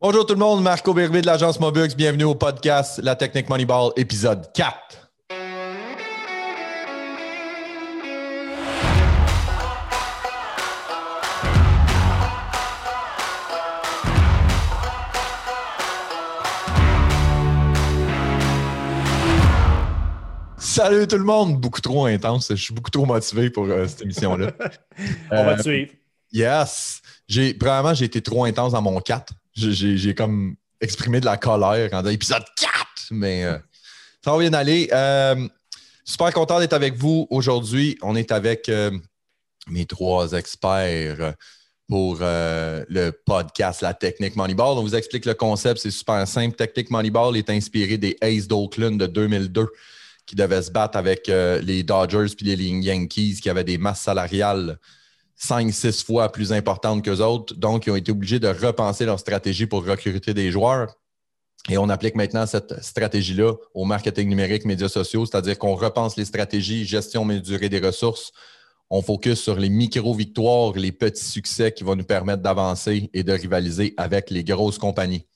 Bonjour tout le monde, Marco Bervé de l'agence Mobux. Bienvenue au podcast La Technique Moneyball, épisode 4. Salut tout le monde! Beaucoup trop intense. Je suis beaucoup trop motivé pour euh, cette émission-là. On va Euh, te suivre. Yes. J'ai, premièrement, j'ai été trop intense dans mon 4. J'ai, comme exprimé de la colère en épisode 4. Mais euh, ça va bien aller. Euh, super content d'être avec vous aujourd'hui. On est avec euh, mes trois experts pour le podcast La Technique Moneyball. On vous explique le concept, c'est super simple. Technique Moneyball est inspiré des Aces d'Oakland de 2002 qui devaient se battre avec les Dodgers puis les Yankees qui avaient des masses salariales 5-6 fois plus importantes qu'eux autres. Donc, ils ont été obligés de repenser leur stratégie pour recruter des joueurs. Et on applique maintenant cette stratégie-là au marketing numérique, médias sociaux, c'est-à-dire qu'on repense les stratégies, gestion mesurée des ressources. On focus sur les micro-victoires, les petits succès qui vont nous permettre d'avancer et de rivaliser avec les grosses compagnies.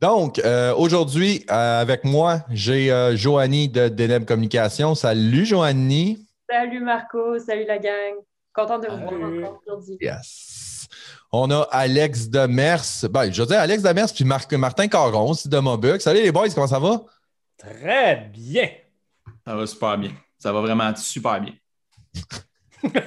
Donc, euh, aujourd'hui, euh, avec moi, j'ai euh, Joanie de Deneb Communication. Salut, Joanie. Salut Marco, salut la gang. Contente de vous voir encore aujourd'hui. Yes. On a Alex Demers. Ben, je veux dire Alex Demers puis Marc- Martin Caron aussi de Mobux. Salut les boys, comment ça va? Très bien. Ça va super bien. Ça va vraiment super bien.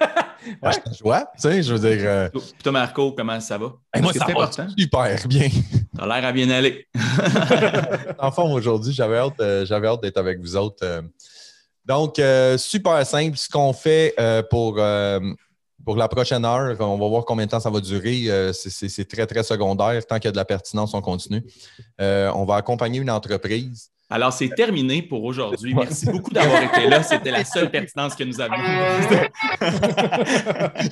Ouais. Je joie, tu sais, je veux dire. euh, Puis toi, Marco, comment ça va? hey, moi, Est-ce ça va important? super bien. T'as l'air à bien aller. en forme aujourd'hui, j'avais hâte, euh, j'avais hâte d'être avec vous autres. euh. Donc, euh, super simple. Ce qu'on fait euh, pour, euh, pour la prochaine heure, on va voir combien de temps ça va durer. C'est- très, très secondaire. Tant qu'il y a de la pertinence, on continue. On va accompagner une entreprise. Alors, c'est terminé pour aujourd'hui. Merci beaucoup d'avoir été là. C'était la seule pertinence que nous avions.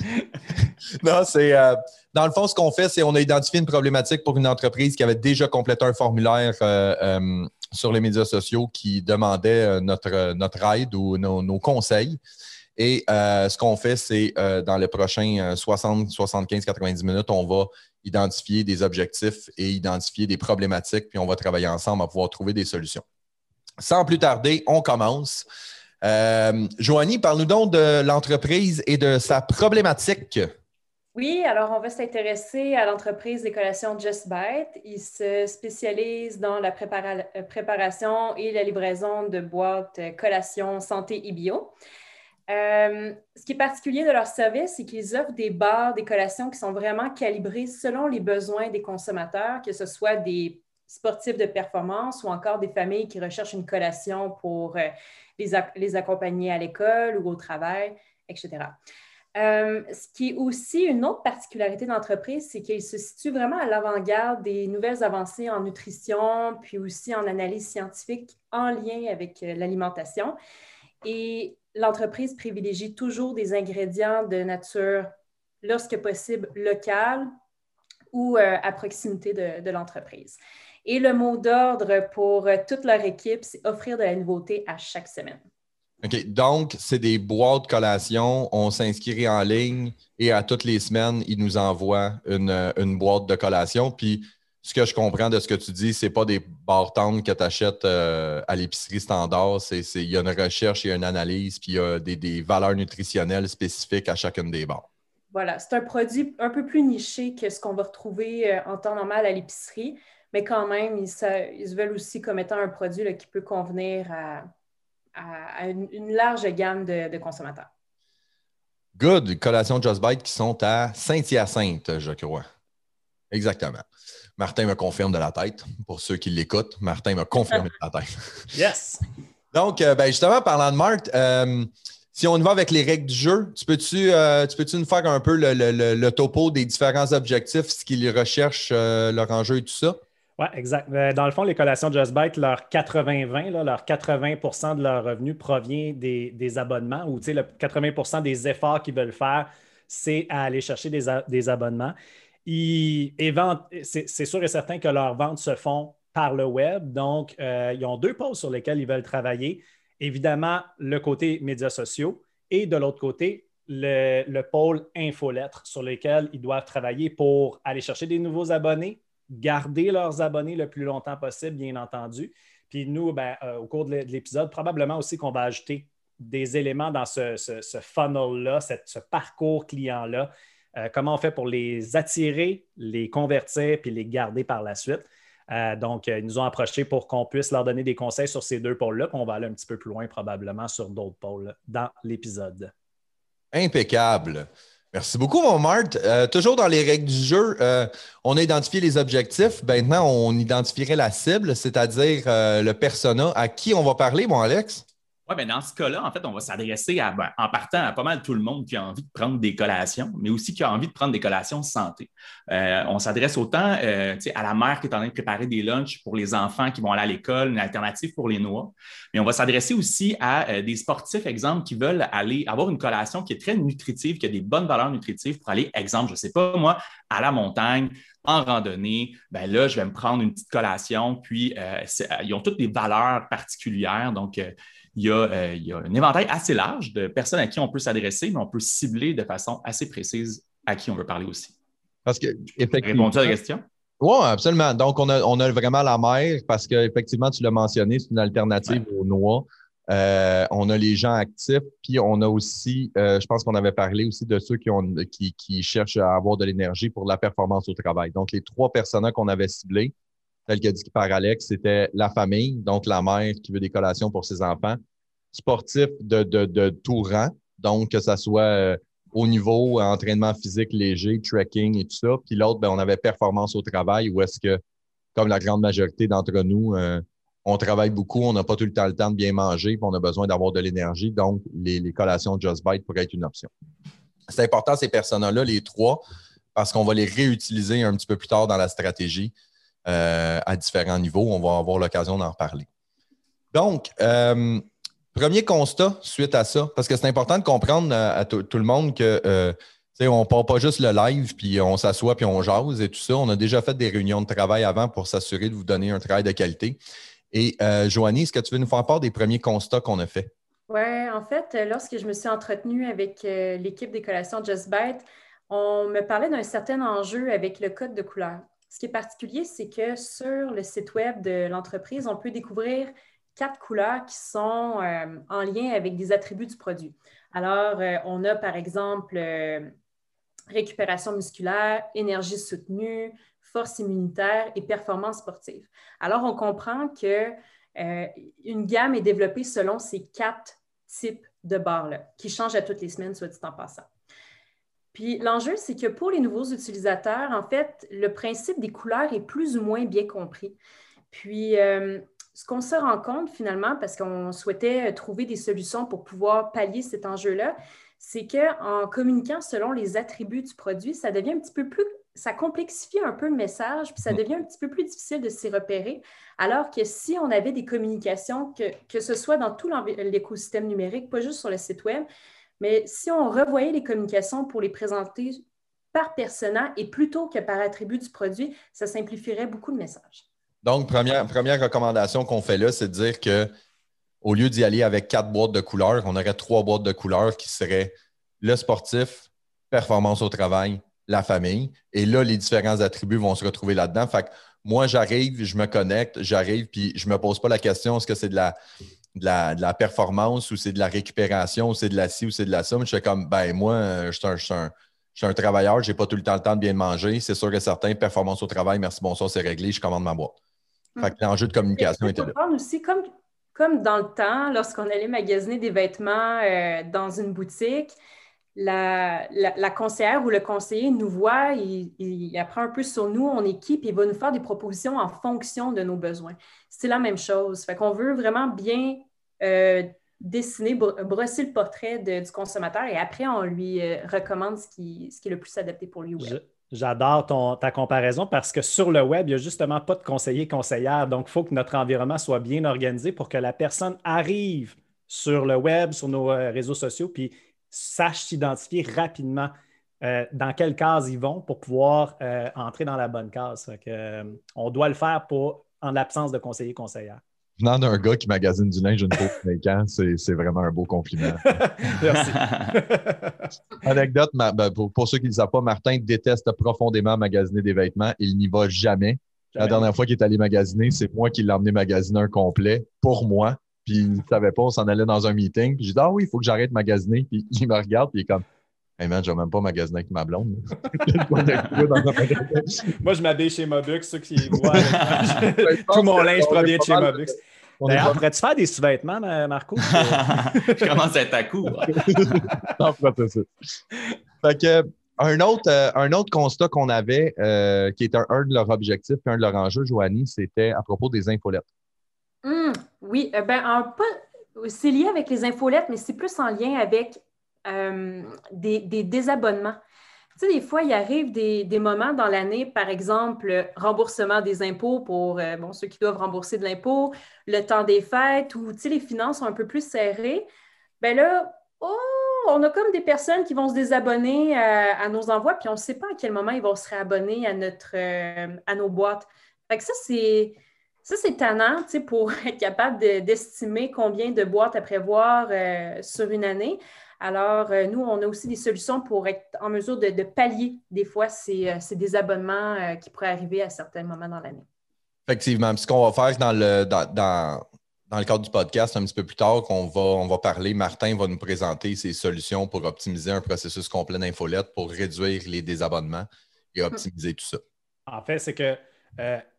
Non, c'est. euh, dans le fond, ce qu'on fait, c'est on a identifié une problématique pour une entreprise qui avait déjà complété un formulaire euh, sur les médias sociaux qui demandait euh, notre, notre aide ou nos, conseils. Et euh, ce qu'on fait, c'est euh, dans les prochains euh, 60, 75, 90 minutes, on va identifier des objectifs et identifier des problématiques, puis on va travailler ensemble à pouvoir trouver des solutions. Sans plus tarder, on commence. Euh, Joanie, parle-nous donc de l'entreprise et de sa problématique. Oui, alors on va s'intéresser à l'entreprise des collations Just Bite. Ils se spécialisent dans la euh, préparation et la livraison de boîtes euh, collations santé et bio. Euh, ce qui est particulier de leur service, c'est qu'ils offrent des barres, des collations qui sont vraiment calibrées selon les besoins des consommateurs, que ce soit des sportifs de performance ou encore des familles qui recherchent une collation pour les accompagner à l'école ou au travail, etc. Euh, ce qui est aussi une autre particularité d'entreprise, c'est qu'ils se situent vraiment à l'avant-garde des nouvelles avancées en nutrition, puis aussi en analyse scientifique en lien avec euh, l'alimentation. Et l'entreprise privilégie toujours des ingrédients de nature, lorsque possible, locale ou euh, à proximité de, l'entreprise. Et le mot d'ordre pour toute leur équipe, c'est offrir de la nouveauté à chaque semaine. OK. Donc, c'est des boîtes collation. On s'inscrit en ligne et à toutes les semaines, ils nous envoient une, euh, une boîte de collation. Puis, ce que je comprends de ce que tu dis, c'est pas des barres tendres que tu achètes euh, à l'épicerie standard. Il y a une recherche, il y a une analyse, puis il y a des, des valeurs nutritionnelles spécifiques à chacune des barres. Voilà, c'est un produit un peu plus niché que ce qu'on va retrouver euh, en temps normal à l'épicerie, mais quand même, ils se, veulent aussi comme étant un produit qui peut convenir à, à- à une, une large gamme de, de consommateurs. Good. Collations Just Bite qui sont à Saint-Hyacinthe, je crois. Exactement. Martin me confirme de la tête. Pour ceux qui l'écoutent, Martin me confirme de la tête. Yes. Donc, euh, ben, justement, parlant de Marc, euh, si on y va avec les règles du jeu, tu peux-tu euh, tu peux-tu nous faire un peu le, le- le- le topo des différents objectifs, ce qu'ils recherchent, euh, leur enjeu et tout ça? Oui, exact. Euh, Dans le fond, les collations Just Bite, leur 80-20, là, leur 80% de leur revenu provient des, abonnements ou le 80% des efforts qu'ils veulent faire, c'est à aller chercher des, des abonnements. C'est sûr et certain que leurs ventes se font par le web. Donc, euh, ils ont deux pôles sur lesquels ils veulent travailler. Évidemment, le côté médias sociaux et de l'autre côté, le, le pôle infolettre sur lequel ils doivent travailler pour aller chercher des nouveaux abonnés, garder leurs abonnés le plus longtemps possible, bien entendu. Puis nous, ben, euh, au cours de l'épisode, probablement aussi qu'on va ajouter des éléments dans ce, funnel-là, ce parcours client-là. Euh, comment on fait pour les attirer, les convertir, puis les garder par la suite. Euh, donc, ils nous ont approchés pour qu'on puisse leur donner des conseils sur ces deux pôles-là, puis on va aller un petit peu plus loin probablement sur d'autres pôles dans l'épisode. Impeccable. Merci beaucoup, mon Marthe. Euh, toujours dans les règles du jeu, euh, on a identifié les objectifs. Maintenant, on identifierait la cible, c'est-à-dire euh, le persona. À qui on va parler, mon Alex? Oui, mais dans ce cas-là, en fait, on va s'adresser ben, en partant à pas mal tout le monde qui a envie de prendre des collations, mais aussi qui a envie de prendre des collations santé. Euh, on s'adresse autant euh, à la mère qui est en train de préparer des lunchs pour les enfants qui vont aller à l'école, une alternative pour les noix, mais on va s'adresser aussi à euh, des sportifs, exemple, qui veulent aller avoir une collation qui est très nutritive, qui a des bonnes valeurs nutritives pour aller, exemple, je ne sais pas moi, à la montagne, en randonnée, ben là, je vais me prendre une petite collation, puis ils ont toutes des valeurs particulières. Donc, il y, a, un éventail assez large de personnes à qui on peut s'adresser, mais on peut cibler de façon assez précise à qui on veut parler aussi. Parce que, effectivement. Réponds-tu à la question? Oui, absolument. Donc, on a, vraiment la mer parce qu'effectivement, tu l'as mentionné, c'est une alternative aux noix. Euh, on a les gens actifs, puis on a aussi, euh, je pense qu'on avait parlé aussi de ceux qui, ont, qui, qui cherchent à avoir de l'énergie pour la performance au travail. Donc, les trois personnes qu'on avait ciblées, tel qu'a dit par Alex, c'était la famille, donc la mère qui veut des collations pour ses enfants, sportif de, de, tout rang, donc que ce soit euh, au niveau entraînement physique léger, trekking et tout ça. Puis l'autre, ben, on avait performance au travail, où est-ce que, comme la grande majorité d'entre nous, euh, on travaille beaucoup, on n'a pas tout le temps le temps de bien manger, puis on a besoin d'avoir de l'énergie. Donc, les, les collations Just Bite pourraient être une option. C'est important, ces personnes-là, les trois, parce qu'on va les réutiliser un petit peu plus tard dans la stratégie. Euh, à différents niveaux. On va avoir l'occasion d'en reparler. Donc, euh, premier constat suite à ça, parce que c'est important de comprendre à, tout le monde que euh, on ne part pas juste le live, puis on s'assoit, puis on jase et tout ça. On a déjà fait des réunions de travail avant pour s'assurer de vous donner un travail de qualité. Et euh, Joanie, est-ce que tu veux nous faire part des premiers constats qu'on a faits? Oui, en fait, lorsque je me suis entretenue avec l'équipe des collations Just Bite, on me parlait d'un certain enjeu avec le code de couleur. Ce qui est particulier, c'est que sur le site web de l'entreprise, on peut découvrir quatre couleurs qui sont euh, en lien avec des attributs du produit. Alors, euh, on a par exemple euh, récupération musculaire, énergie soutenue, force immunitaire et performance sportive. Alors, on comprend que une gamme est développée selon ces quatre types de barres-là, qui changent à toutes les semaines, soit dit en passant. Puis l'enjeu, c'est que pour les nouveaux utilisateurs, en fait, le principe des couleurs est plus ou moins bien compris. Puis euh, ce qu'on se rend compte finalement, parce qu'on souhaitait trouver des solutions pour pouvoir pallier cet enjeu-là, c'est qu'en communiquant selon les attributs du produit, ça devient un petit peu plus, ça complexifie un peu le message, puis ça mm. devient un petit peu plus difficile de s'y repérer. Alors que si on avait des communications, que, que ce soit dans tout l'écosystème numérique, pas juste sur le site web, mais si on revoyait les communications pour les présenter par persona et plutôt que par attribut du produit, ça simplifierait beaucoup le message. Donc, première, première recommandation qu'on fait là, c'est de dire que au lieu d'y aller avec quatre boîtes de couleurs, on aurait trois boîtes de couleurs qui seraient le sportif, performance au travail, la famille. Et là, les différents attributs vont se retrouver là-dedans. Fait que moi, j'arrive, je me connecte, j'arrive, puis je ne me pose pas la question est-ce que c'est de la de la, performance ou c'est de la récupération ou c'est de la ci ou c'est de la somme. Je fais comme, ben moi, je suis un, travailleur, je n'ai pas tout le temps le temps de bien manger. C'est sûr que certains, performance au travail, merci, bonsoir, c'est réglé, je commande ma boîte. Fait que l'enjeu de communication était là. aussi, comme, comme dans le temps, lorsqu'on allait magasiner des vêtements euh, dans une boutique, la, la, conseillère ou le conseiller nous voit, il, il, apprend un peu sur nous, on équipe, et il va nous faire des propositions en fonction de nos besoins. C'est la même chose. Fait qu'on veut vraiment bien euh, dessiner, brosser le portrait du consommateur et après, on lui euh, recommande ce qui, ce qui, est le plus adapté pour lui. J'adore ta comparaison parce que sur le web, il n'y a justement pas de conseiller conseillère. Donc, il faut que notre environnement soit bien organisé pour que la personne arrive sur le web, sur nos euh, réseaux sociaux, puis sache s'identifier rapidement dans quelle case ils vont pour pouvoir entrer dans la bonne case. on doit le faire pour, en l'absence de conseiller conseillère. Venant d'un gars qui magasine du linge une fois tous les ans, c'est vraiment un beau compliment. Merci. Anecdote, ben, pour, ceux qui ne le savent pas, Martin déteste profondément magasiner des vêtements. Il n'y va jamais. La dernière fois qu'il est allé magasiner, c'est moi qui l'ai emmené magasiner un complet pour moi. Puis il ne savait pas, on s'en allait dans un meeting. Puis j'ai dit Ah oui, il faut que j'arrête de magasiner. Puis il me regarde, puis il est comme Hey man, je vais même pas magasiner avec ma blonde. Moi, je m'habille chez Mobux, ceux qui voient. Tout mon linge provient de chez Mobux. D'ailleurs, pourrais-tu faire des sous-vêtements, Marco? je commence à être à court. non, Fait que, un autre, euh, un autre constat qu'on avait, euh, qui était un, de leurs objectifs, un de leurs enjeux, Joanie, c'était à propos des infolettes. Hum, oui, euh, ben, c'est lié avec les infolettes, mais c'est plus en lien avec euh, des, désabonnements. Tu sais, des fois, il arrive des, moments dans l'année, par exemple, remboursement des impôts pour euh, bon, ceux qui doivent rembourser de l'impôt, le temps des fêtes, où tu sais, les finances sont un peu plus serrées. Bien là, oh, on a comme des personnes qui vont se désabonner à, nos envois, puis on ne sait pas à quel moment ils vont se réabonner à, notre, euh, à nos boîtes. Fait que ça, c'est. Ça, c'est tannant pour être capable d'estimer combien de boîtes à prévoir sur une année. Alors, euh, nous, on a aussi des solutions pour être en mesure de, pallier des fois ces, euh, désabonnements euh, qui pourraient arriver à certains moments dans l'année. Effectivement. ce qu'on va faire dans le, dans, le cadre du podcast un petit peu plus tard, qu'on va, on va parler, Martin va nous présenter ses solutions pour optimiser un processus complet d'infolette pour réduire les désabonnements et optimiser tout ça. En fait, c'est que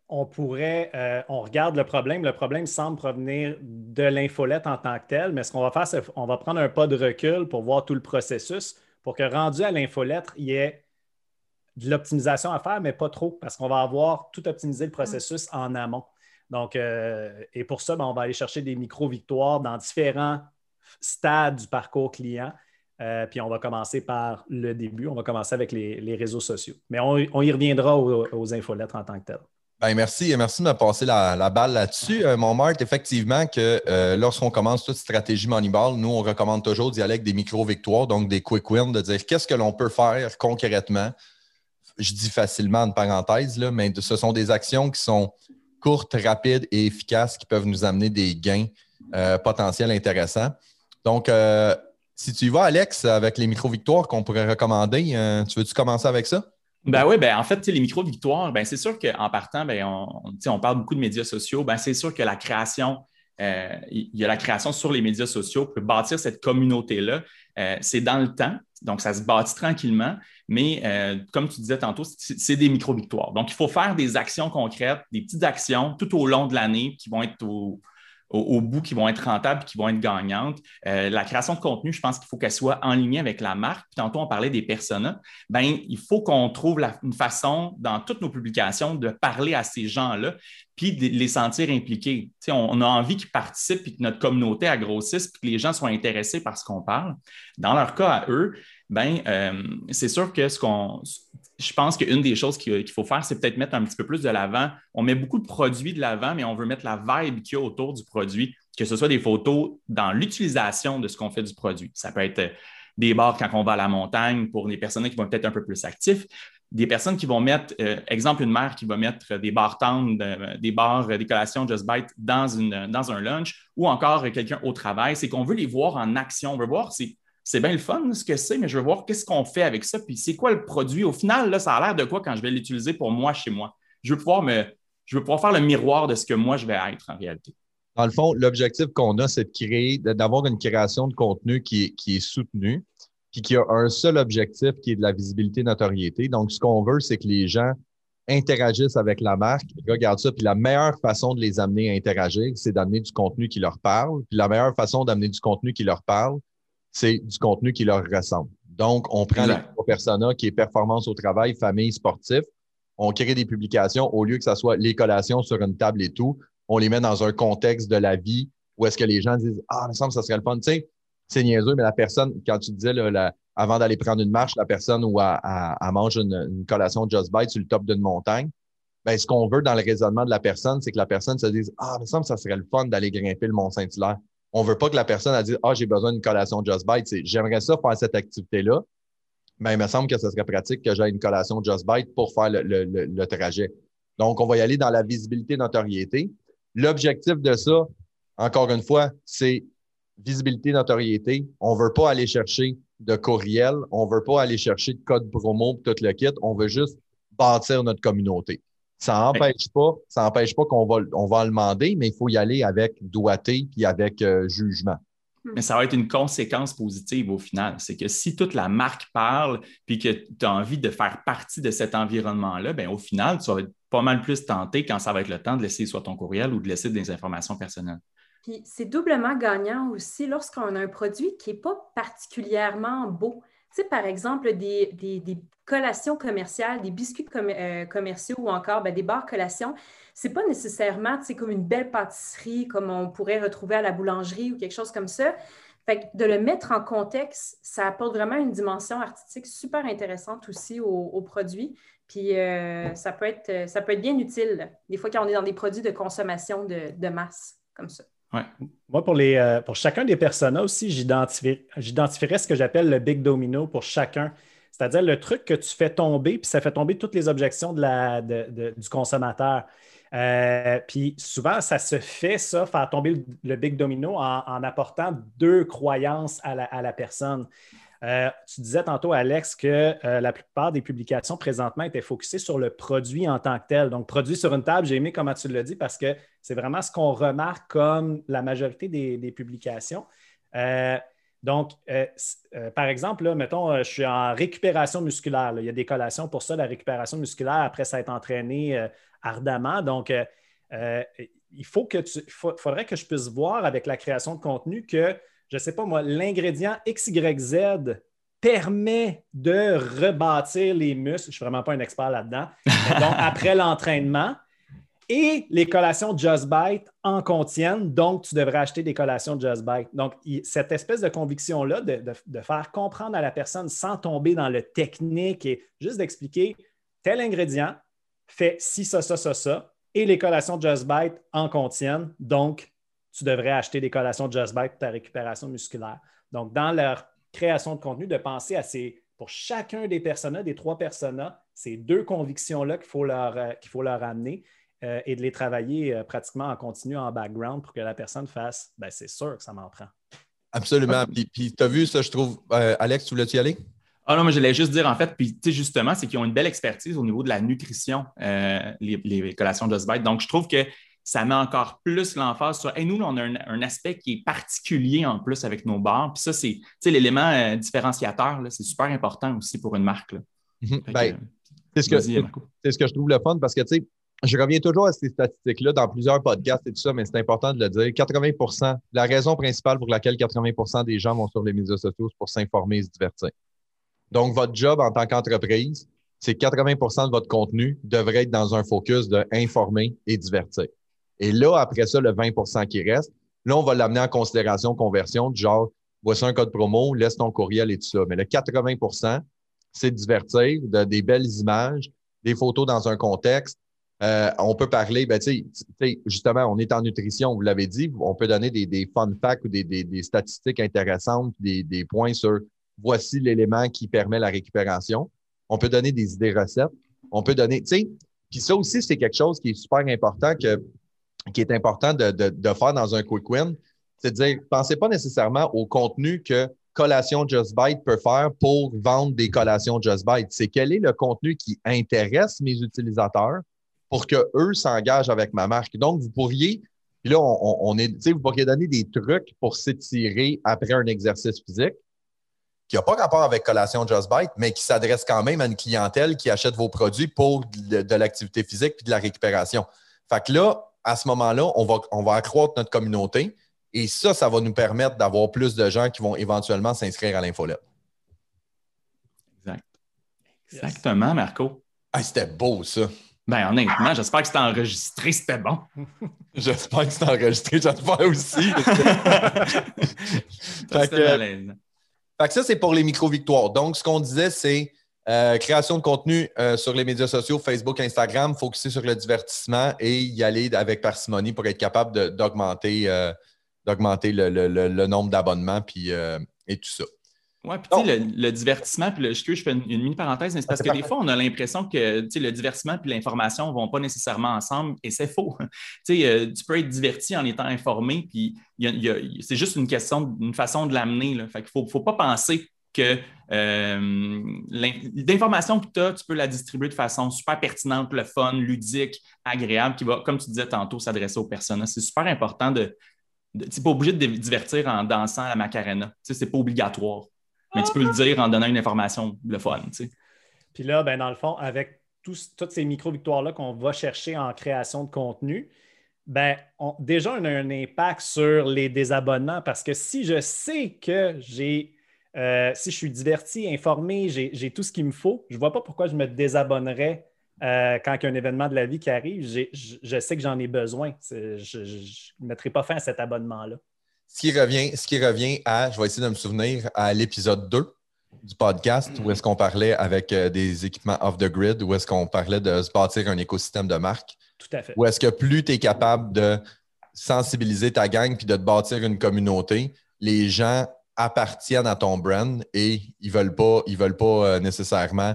on pourrait, euh, on regarde le problème. Le problème semble provenir de l'infolette en tant que telle, mais ce qu'on va faire, c'est qu'on va prendre un pas de recul pour voir tout le processus pour que rendu à l'infolettre, il y ait de l'optimisation à faire, mais pas trop, parce qu'on va avoir tout optimisé le processus en amont. Donc, euh, et pour ça, ben, on va aller chercher des micro-victoires dans différents stades du parcours client. Euh, puis on va commencer par le début, on va commencer avec les, réseaux sociaux. Mais on, y reviendra aux, aux infolettres en tant que telles. Ben, merci, merci de me passer la, balle là-dessus. Euh, mon Marc, effectivement, que euh, lorsqu'on commence toute stratégie Moneyball, nous, on recommande toujours d'y aller avec des micro-victoires, donc des quick wins, de dire qu'est-ce que l'on peut faire concrètement. Je dis facilement en parenthèse, là, mais ce sont des actions qui sont courtes, rapides et efficaces qui peuvent nous amener des gains euh, potentiels intéressants. Donc, si tu y vas, Alex, avec les micro-victoires qu'on pourrait recommander, tu veux-tu commencer avec ça? Ben oui, ben en fait, les micro-victoires, ben c'est sûr qu'en partant, ben on, on, parle beaucoup de médias sociaux. Ben c'est sûr que la création, euh, il y a la création sur les médias sociaux pour bâtir cette communauté-là. Euh, c'est dans le temps, donc ça se bâtit tranquillement, mais euh, comme tu disais tantôt, c'est des micro-victoires. Donc, il faut faire des actions concrètes, des petites actions tout au long de l'année qui vont être au, au, bout qui vont être rentables, qui vont être gagnantes. Euh, la création de contenu, je pense qu'il faut qu'elle soit en ligne avec la marque. Puis tantôt, on parlait des personas. Ben, il faut qu'on trouve une façon dans toutes nos publications de parler à ces gens-là, puis de les sentir impliqués. on, on, a envie qu'ils participent, puis que notre communauté grossisse, puis que les gens soient intéressés par ce qu'on parle. Dans leur cas à eux, ben, euh, c'est sûr que ce qu'on, je pense qu'une des choses qu'il faut faire, c'est peut-être mettre un petit peu plus de l'avant. On met beaucoup de produits de l'avant, mais on veut mettre la vibe qu'il y a autour du produit, que ce soit des photos dans l'utilisation de ce qu'on fait du produit. Ça peut être des bars quand on va à la montagne pour les personnes qui vont être un peu plus actifs. Des personnes qui vont mettre, euh, exemple, une mère qui va mettre des bars tendres, des bars, des collations Just Bite dans, une, dans un lunch ou encore quelqu'un au travail, c'est qu'on veut les voir en action. On veut voir c'est c'est bien le fun ce que c'est, mais je veux voir qu'est-ce qu'on fait avec ça, puis c'est quoi le produit? Au final, là, ça a l'air de quoi quand je vais l'utiliser pour moi chez moi? Je veux pouvoir me, faire le miroir de ce que moi je vais être en réalité. Dans le fond, l'objectif qu'on a, c'est de créer, d'avoir une création de contenu qui est, qui est soutenue, puis qui a un seul objectif qui est de la visibilité, notoriété. Donc, ce qu'on veut, c'est que les gens interagissent avec la marque, regardent ça, puis la meilleure façon de les amener à interagir, c'est d'amener du contenu qui leur parle. Puis la meilleure façon d'amener du contenu qui leur parle, c'est du contenu qui leur ressemble. Donc, on prend les trois personas qui est performance au travail, famille, sportif. On crée des publications au lieu que ce soit les collations sur une table et tout. On les met dans un contexte de la vie où est-ce que les gens disent Ah, il me semble que ça serait le fun. Tu sais, c'est niaiseux, mais la personne, quand tu disais avant d'aller prendre une marche, la personne ou à, mange une, collation Just Bite sur le top d'une montagne, ben, ce qu'on veut dans le raisonnement de la personne, c'est que la personne se dise Ah, il me semble que ça serait le fun d'aller grimper le Mont-Saint-Hilaire on ne veut pas que la personne a dit Ah, j'ai besoin d'une collation Just Bite. J'aimerais ça faire cette activité-là, mais il me semble que ce serait pratique que j'aie une collation Just Bite pour faire le, trajet. Donc, on va y aller dans la visibilité, notoriété. L'objectif de ça, encore une fois, c'est visibilité, notoriété. On ne veut pas aller chercher de courriel, on ne veut pas aller chercher de code promo pour tout le kit, on veut juste bâtir notre communauté. Ça n'empêche pas, ça n'empêche pas qu'on va, on va le demander, mais il faut y aller avec doigté puis avec euh, jugement. Hmm. Mais ça va être une conséquence positive au final. C'est que si toute la marque parle puis que tu as envie de faire partie de cet environnement-là, bien, au final, tu vas être pas mal plus tenté quand ça va être le temps de laisser soit ton courriel ou de laisser des informations personnelles. Puis c'est doublement gagnant aussi lorsqu'on a un produit qui n'est pas particulièrement beau. Par exemple, des, collations commerciales, des biscuits euh, commerciaux ou encore ben, des bars collations, c'est pas nécessairement comme une belle pâtisserie comme on pourrait retrouver à la boulangerie ou quelque chose comme ça. Fait de le mettre en contexte, ça apporte vraiment une dimension artistique super intéressante aussi au, produit. Puis euh, ça, peut être, ça peut être bien utile, des fois quand on est dans des produits de consommation de, masse comme ça. Moi, pour, les, euh, pour chacun des personas aussi, j'identifierais ce que j'appelle le big domino pour chacun. C'est-à-dire le truc que tu fais tomber, puis ça fait tomber toutes les objections de la, du consommateur. Euh, puis souvent, ça se fait, ça, faire tomber le, big domino en, apportant deux croyances à la, personne. Euh, tu disais tantôt, Alex, que euh, la plupart des publications présentement étaient focusées sur le produit en tant que tel. Donc, produit sur une table, j'ai aimé comment tu l'as dit parce que c'est vraiment ce qu'on remarque comme la majorité des, publications. donc, par exemple, là, mettons, je suis en récupération musculaire. Il y a des collations pour ça, la récupération musculaire après s'être entraîné ardemment. Donc, euh, euh, il faut que tu, faudrait que je puisse voir avec la création de contenu que, je ne sais pas moi, l'ingrédient XYZ permet de rebâtir les muscles. Je ne suis vraiment pas un expert là-dedans. Donc, après l'entraînement, et les collations Just Bite en contiennent, donc tu devrais acheter des collations Just Bite. Donc, cette espèce de conviction-là de, de, faire comprendre à la personne sans tomber dans le technique et juste d'expliquer tel ingrédient, fait si ça, ça, ça, ça, et les collations Just Bite en contiennent. Donc, tu devrais acheter des collations Just Bite pour ta récupération musculaire. Donc, dans leur création de contenu, de penser à ces, pour chacun des personas, des trois personas, ces deux convictions-là qu'il faut, leur, euh, qu'il faut leur amener euh, et de les travailler euh, pratiquement en continu, en background pour que la personne fasse, ben, c'est sûr que ça m'en prend. Absolument. Puis, tu as vu ça, je trouve. Alex, tu voulais-y aller? Ah non, mais je voulais juste dire, en fait, puis tu sais, justement, c'est qu'ils ont une belle expertise au niveau de la nutrition, euh, les, collations de Bite. Donc, je trouve que ça met encore plus l'emphase sur. Et nous, on a un, aspect qui est particulier en plus avec nos bars. Puis ça, c'est l'élément euh, différenciateur. C'est super important aussi pour une marque. Mhm. Ben, c'est ce, que, ce que je trouve le fun parce que, tu sais, je reviens toujours à ces statistiques-là dans plusieurs podcasts et tout ça, mais c'est important de le dire. 80% la raison principale pour laquelle 80% des gens vont sur les médias sociaux, c'est pour s'informer et se divertir. Donc, votre job en tant qu'entreprise, c'est 80% de votre contenu devrait être dans un focus de informer et divertir. Et là, après ça, le 20% qui reste, là, on va l'amener en considération conversion du genre, voici un code promo, laisse ton courriel et tout ça. Mais le 80% c'est divertir, de, des belles images, des photos dans un contexte. Euh, on peut parler, ben, tu sais, justement, on est en nutrition, vous l'avez dit, on peut donner des, fun facts ou des, des, statistiques intéressantes, des, des points sur voici l'élément qui permet la récupération. On peut donner des idées recettes. On peut donner, tu sais, puis ça aussi, c'est quelque chose qui est super important, que, qui est important de, de, faire dans un quick win. C'est de dire, pensez pas nécessairement au contenu que Collation Just Bite peut faire pour vendre des collations Just Bite. C'est quel est le contenu qui intéresse mes utilisateurs pour qu'eux s'engagent avec ma marque. Donc, vous pourriez, puis là, on, on est, vous pourriez donner des trucs pour s'étirer après un exercice physique qui n'a pas rapport avec Collation Just Bite, mais qui s'adresse quand même à une clientèle qui achète vos produits pour de, l'activité physique et de la récupération. Fait que là, à ce moment-là, on va, on va accroître notre communauté et ça, ça va nous permettre d'avoir plus de gens qui vont éventuellement s'inscrire à l'infolette. Exact. Exactement, Marco. c'était beau, ça. Ben, honnêtement, j'espère que c'était enregistré, c'était bon. j'espère que c'était enregistré, j'espère aussi. fait que, fait que ça, c'est pour les micro-victoires. Donc, ce qu'on disait, c'est euh, création de contenu euh, sur les médias sociaux, Facebook, Instagram, focuser sur le divertissement et y aller avec parcimonie pour être capable d'augmenter euh, le, nombre d'abonnements et tout ça. Oui, puis tu sais, le, divertissement, puis je, je fais une, mini parenthèse, mais c'est parce que des fois, on a l'impression que le divertissement et l'information ne vont pas nécessairement ensemble, et c'est faux. tu sais, tu peux être diverti en étant informé, puis c'est juste une question, une façon de l'amener. Fait qu'il ne faut, pas penser que euh, l'information que tu as, tu peux la distribuer de façon super pertinente, le fun, ludique, agréable, qui va, comme tu disais tantôt, s'adresser aux personnes. C'est super important de. tu n'es pas obligé de divertir en dansant à la Macarena. Ce n'est pas obligatoire mais tu peux le dire en donnant une information le fun. Puis là, ben, dans le fond, avec toutes ces micro-victoires-là qu'on va chercher en création de contenu, ben, déjà, on a un impact sur les désabonnements parce que si je sais que j'ai, euh, si je suis diverti, informé, j'ai tout ce qu'il me faut, je ne vois pas pourquoi je me désabonnerais euh, quand il y a un événement de la vie qui arrive. Je, sais que j'en ai besoin. Je ne mettrai pas fin à cet abonnement-là. Ce qui revient, ce qui revient à, je vais essayer de me souvenir, à l'épisode 2 du podcast où est-ce qu'on parlait avec euh, des équipements off the grid, où est-ce qu'on parlait de se bâtir un écosystème de marque. Tout à fait. Où est-ce que plus tu es capable de sensibiliser ta gang puis de te bâtir une communauté, les gens appartiennent à ton brand et ils veulent pas, ils veulent pas euh, nécessairement.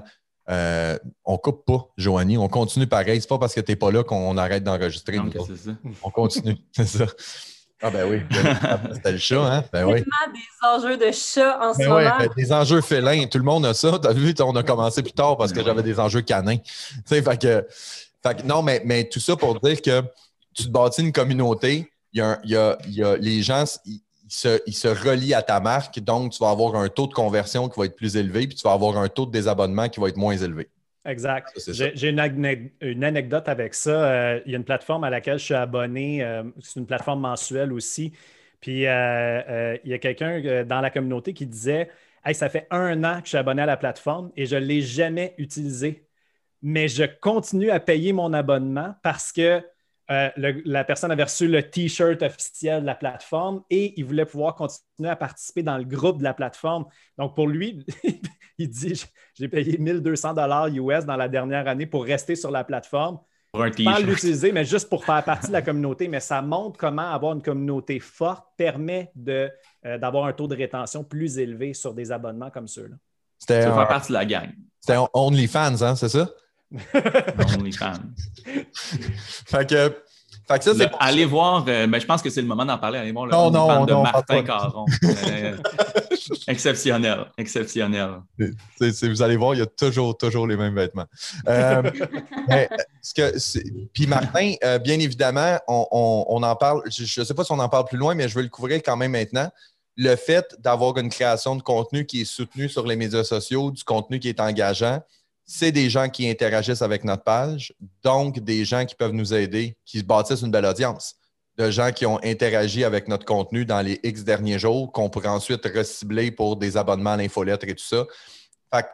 Euh, on coupe pas, Joanie. On continue pareil. C'est pas parce que tu n'es pas là qu'on arrête d'enregistrer. On continue, c'est ça. Ah ben oui, c'était le chat, hein? Ben oui. des enjeux de chat en ben ce moment. Ben, des enjeux félins, tout le monde a ça. Tu as vu, on a commencé plus tard parce que j'avais des enjeux canins. Tu sais, fait que, non, mais, mais tout ça pour dire que tu te bâtis une communauté, il y a, il y a, il y a les gens, se, ils, se, relient à ta marque, donc tu vas avoir un taux de conversion qui va être plus élevé, puis tu vas avoir un taux de désabonnement qui va être moins élevé. Exact. J'ai une, anecdote avec ça. Euh, il y a une plateforme à laquelle je suis abonné. Euh, c'est une plateforme mensuelle aussi. Puis euh, il y a quelqu'un dans la communauté qui disait Hey, ça fait un an que je suis abonné à la plateforme et je ne l'ai jamais utilisé. Mais je continue à payer mon abonnement parce que euh, la personne avait reçu le T-shirt officiel de la plateforme et il voulait pouvoir continuer à participer dans le groupe de la plateforme. Donc, pour lui, il dit J'ai payé 1200 dollars US dans la dernière année pour rester sur la plateforme. Pour un Pas l'utiliser, mais juste pour faire partie de la communauté. Mais ça montre comment avoir une communauté forte permet euh, d'avoir un taux de rétention plus élevé sur des abonnements comme ceux-là. C'était faire partie de la gang. C'était OnlyFans, hein, c'est ça? OnlyFans. fait que allez voir, euh, ben, je pense que c'est le moment d'en parler. Allez voir le non, non, de Martin Caron. Euh, exceptionnel, exceptionnel. vous allez voir, il y a toujours, toujours les mêmes vêtements. Euh, puis Martin, bien évidemment, on, en parle, je ne sais pas si on en parle plus loin, mais je veux le couvrir quand même maintenant. Le fait d'avoir une création de contenu qui est soutenue sur les médias sociaux, du contenu qui est engageant, c'est des gens qui interagissent avec notre page, donc des gens qui peuvent nous aider, qui se bâtissent une belle audience, de gens qui ont interagi avec notre contenu dans les X derniers jours, qu'on pourrait ensuite recibler pour des abonnements à l'infolettre et tout ça. Fait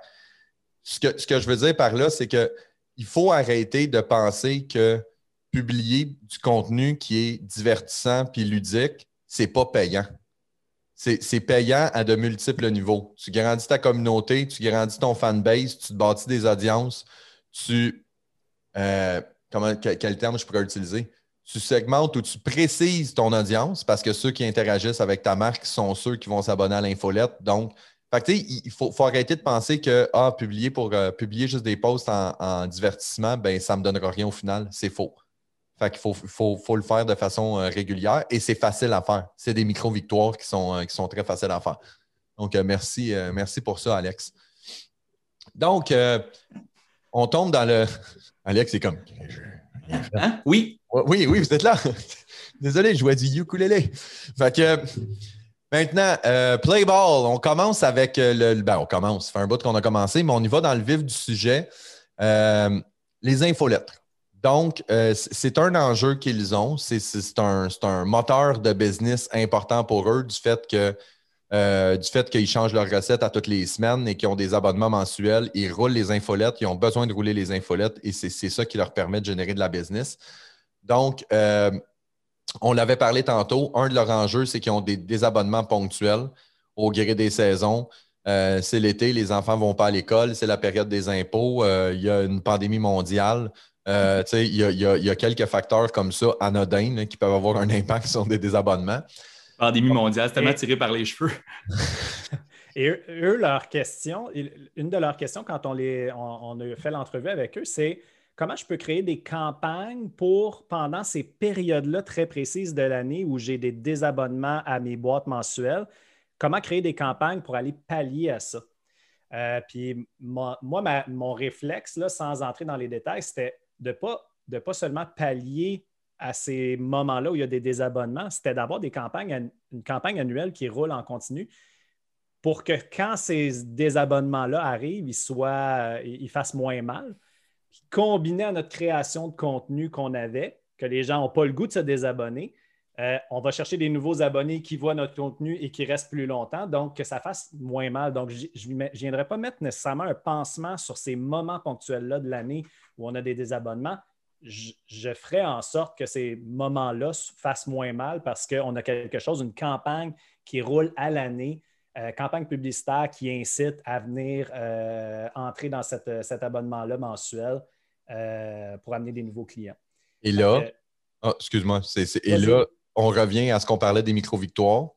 ce, que, ce que je veux dire par là, c'est qu'il faut arrêter de penser que publier du contenu qui est divertissant puis ludique, c'est pas payant c'est payant à de multiples niveaux. Tu grandis ta communauté, tu grandis ton fanbase, tu te bâtis des audiences, tu. Euh, comment, quel, terme je pourrais utiliser? Tu segmentes ou tu précises ton audience parce que ceux qui interagissent avec ta marque sont ceux qui vont s'abonner à l'infolette. Donc, il faut, arrêter de penser que ah, publier pour euh, publier juste des posts en, en divertissement, ben, ça ne me donnera rien au final. C'est faux. Fait qu'il faut, faut, le faire de façon euh, régulière et c'est facile à faire. C'est des micro-victoires qui sont, euh, qui sont très faciles à faire. Donc, euh, merci, merci pour ça, Alex. Donc, on tombe dans le. Alex, c'est comme. Hein? Oui. Oui, oui, vous êtes là. Désolé, je vois du ukulélé. Fait que. Maintenant, play ball. On commence avec le. Ben, on commence. Ça fait un bout qu'on a commencé, mais on y va dans le vif du sujet. les infolettres. Donc, euh, c'est un enjeu qu'ils ont. C'est un, moteur de business important pour eux du fait que euh, du fait qu'ils changent leurs recettes à toutes les semaines et qu'ils ont des abonnements mensuels. Ils roulent les infolettes, ils ont besoin de rouler les infolettes et c'est ça qui leur permet de générer de la business. Donc, euh, on l'avait parlé tantôt, un de leurs enjeux, c'est qu'ils ont des, abonnements ponctuels au gré des saisons. c'est l'été, les enfants ne vont pas à l'école, c'est la période des impôts, il y a une pandémie mondiale. Euh, il y, a quelques facteurs comme ça, anodins, qui peuvent avoir un impact sur des désabonnements. Pandémie mondiale, c'est tellement tiré par les cheveux. Et eux, leur question, une de leurs questions quand on, les, on, a fait l'entrevue avec eux, c'est comment je peux créer des campagnes pour, pendant ces périodes-là très précises de l'année où j'ai des désabonnements à mes boîtes mensuelles, comment créer des campagnes pour aller pallier à ça? Euh, puis moi, mon réflexe, là, sans entrer dans les détails, c'était de ne pas, de pas seulement pallier à ces moments-là où il y a des désabonnements, c'était d'avoir des campagnes, une campagne annuelle qui roule en continu pour que quand ces désabonnements-là arrivent, ils, soient, ils fassent moins mal. Combiné à notre création de contenu qu'on avait, que les gens n'ont pas le goût de se désabonner, euh, on va chercher des nouveaux abonnés qui voient notre contenu et qui restent plus longtemps, donc que ça fasse moins mal. Donc, je ne viendrai pas mettre nécessairement un pansement sur ces moments ponctuels-là de l'année où on a des désabonnements. Je, ferai en sorte que ces moments-là fassent moins mal parce qu'on a quelque chose, une campagne qui roule à l'année, euh, campagne publicitaire qui incite à venir euh, entrer dans cet abonnement-là mensuel pour amener des nouveaux clients. Et là, ah, excuse-moi, et là, on revient à ce qu'on parlait des micro-victoires,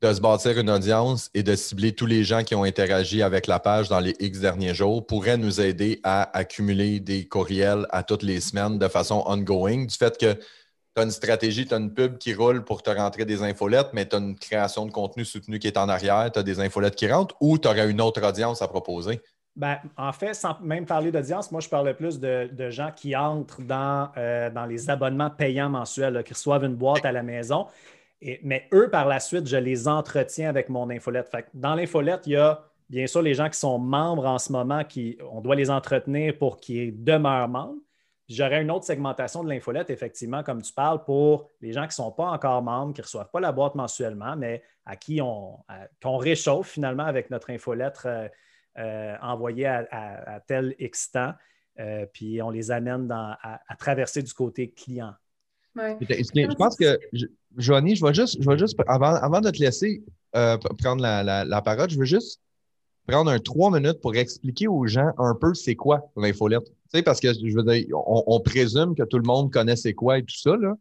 de se bâtir une audience et de cibler tous les gens qui ont interagi avec la page dans les X derniers jours pourrait nous aider à accumuler des courriels à toutes les semaines de façon ongoing. Du fait que tu as une stratégie, tu as une pub qui roule pour te rentrer des infolettes, mais tu as une création de contenu soutenu qui est en arrière, tu as des infolettes qui rentrent ou tu aurais une autre audience à proposer? Ben, en fait, sans même parler d'audience, moi, je parle plus de, gens qui entrent dans, euh, dans, les abonnements payants mensuels, qui reçoivent une boîte à la maison. Mais eux, par la suite, je les entretiens avec mon infolette. dans l'infolette, il y a bien sûr les gens qui sont membres en ce moment, qui, on doit les entretenir pour qu'ils demeurent membres. J'aurais une autre segmentation de l'infolette, effectivement, comme tu parles, pour les gens qui ne sont pas encore membres, qui ne reçoivent pas la boîte mensuellement, mais à qui on, réchauffe finalement avec notre infolettre. Euh, euh, envoyés à, tel extant, euh, puis on les amène à, traverser du côté client. Je pense que, Joanie, je vais juste, je juste avant, de te laisser euh, prendre la, parole, je veux juste prendre un trois minutes pour expliquer aux gens un peu c'est quoi l'infolette. Tu sais, parce que je veux dire, on, présume que tout le monde connaît c'est quoi et tout ça, là.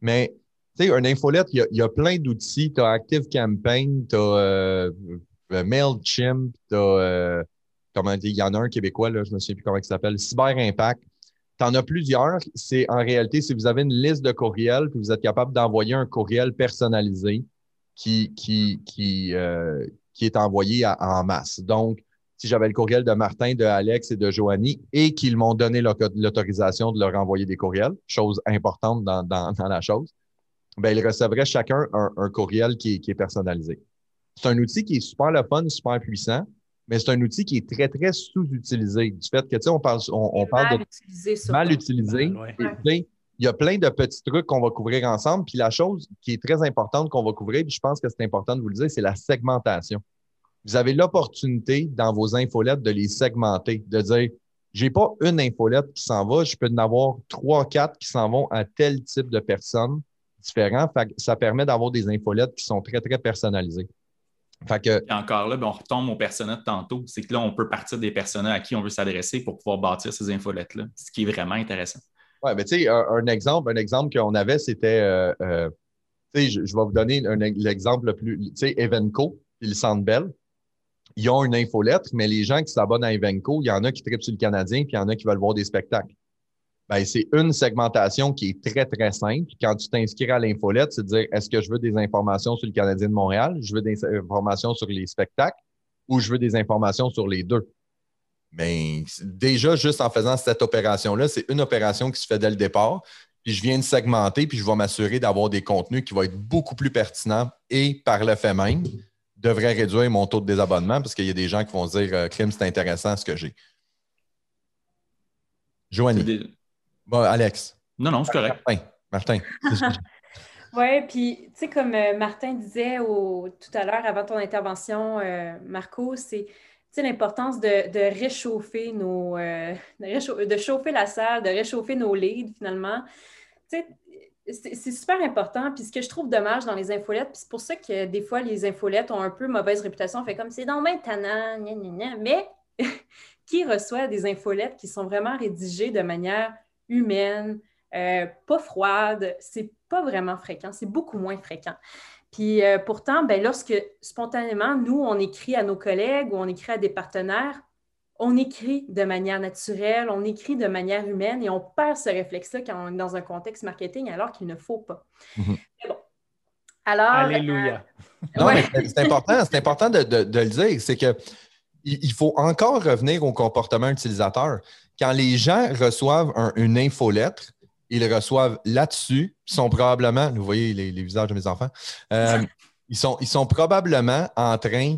Mais tu sais, un infolette, il y, a, plein d'outils. Tu as ActiveCampaign, tu as euh, MailChimp, tu euh, comment dire, il y en a un québécois, là, je ne me souviens plus comment il s'appelle, Cyber Impact. Tu en as plusieurs. C'est en réalité, si vous avez une liste de courriels, puis vous êtes capable d'envoyer un courriel personnalisé qui, qui, qui, euh, qui est envoyé en masse. Donc, si j'avais le courriel de Martin, de Alex et de Joanie et qu'ils m'ont donné l'autorisation de leur envoyer des courriels, chose importante dans, dans, la chose, ben, ils recevraient chacun un, un courriel qui, qui est personnalisé. C'est un outil qui est super le fun, super puissant, mais c'est un outil qui est très, très sous-utilisé. Du fait que, tu sais, on parle, on, parle de utilisé, mal utilisé. Il y a plein de petits trucs qu'on va couvrir ensemble. Puis la chose qui est très importante qu'on va couvrir, puis je pense que c'est important de vous le dire, c'est la segmentation. Vous avez l'opportunité dans vos infolettes de les segmenter, de dire j'ai pas une infolette qui s'en va, je peux en avoir trois, quatre qui s'en vont à tel type de personnes différents. ça permet d'avoir des infolettes qui sont très, très personnalisées. Et encore là, ben, on retombe au persona de tantôt. C'est que là, on peut partir des personas à qui on veut s'adresser pour pouvoir bâtir ces infolettes-là, ce qui est vraiment intéressant. Oui, mais tu sais, un, exemple, un exemple qu'on avait, c'était, euh, euh, tu sais, je, vais vous donner l'exemple le plus, tu sais, Evenco et le Centre Bell. Ils ont une infolettre, mais les gens qui s'abonnent à Evenco, il y en a qui tripent sur le Canadien, puis il y en a qui veulent voir des spectacles. Ben, c'est une segmentation qui est très, très simple. Quand tu t'inscris à l'infolette, c'est de dire est-ce que je veux des informations sur le Canadien de Montréal, je veux des informations sur les spectacles? Ou je veux des informations sur les deux? Mais ben, déjà, juste en faisant cette opération-là, c'est une opération qui se fait dès le départ. Puis je viens de segmenter, puis je vais m'assurer d'avoir des contenus qui vont être beaucoup plus pertinents et par le fait même, devrait réduire mon taux de désabonnement parce qu'il y a des gens qui vont se dire euh, Crime, c'est intéressant ce que j'ai. Joanie. Bon, Alex. Non, non, c'est correct. Martin. oui, puis tu sais, comme euh, Martin disait tout à l'heure avant ton intervention, euh, Marco, c'est l'importance de, réchauffer nos. Euh, de, chauffer la salle, de réchauffer nos leads finalement. C'est super important. Puis ce que je trouve dommage dans les infolettes, puis c'est pour ça que des fois les infolettes ont un peu mauvaise réputation, on fait comme c'est dans maintenant, mais qui reçoit des infolettes qui sont vraiment rédigées de manière humaine, euh, pas froide, c'est pas vraiment fréquent, c'est beaucoup moins fréquent. Puis euh, pourtant, ben, lorsque spontanément, nous, on écrit à nos collègues ou on écrit à des partenaires, on écrit de manière naturelle, on écrit de manière humaine et on perd ce réflexe-là quand on est dans un contexte marketing alors qu'il ne faut pas. Mhm. bon. Alors, Alléluia. Euh, c'est important, c'est important de, le dire. C'est que il faut encore revenir au comportement utilisateur. Quand les gens reçoivent une infolettre, ils reçoivent là-dessus, ils sont probablement, vous voyez les, visages de mes enfants, euh, ils, sont, ils sont probablement en train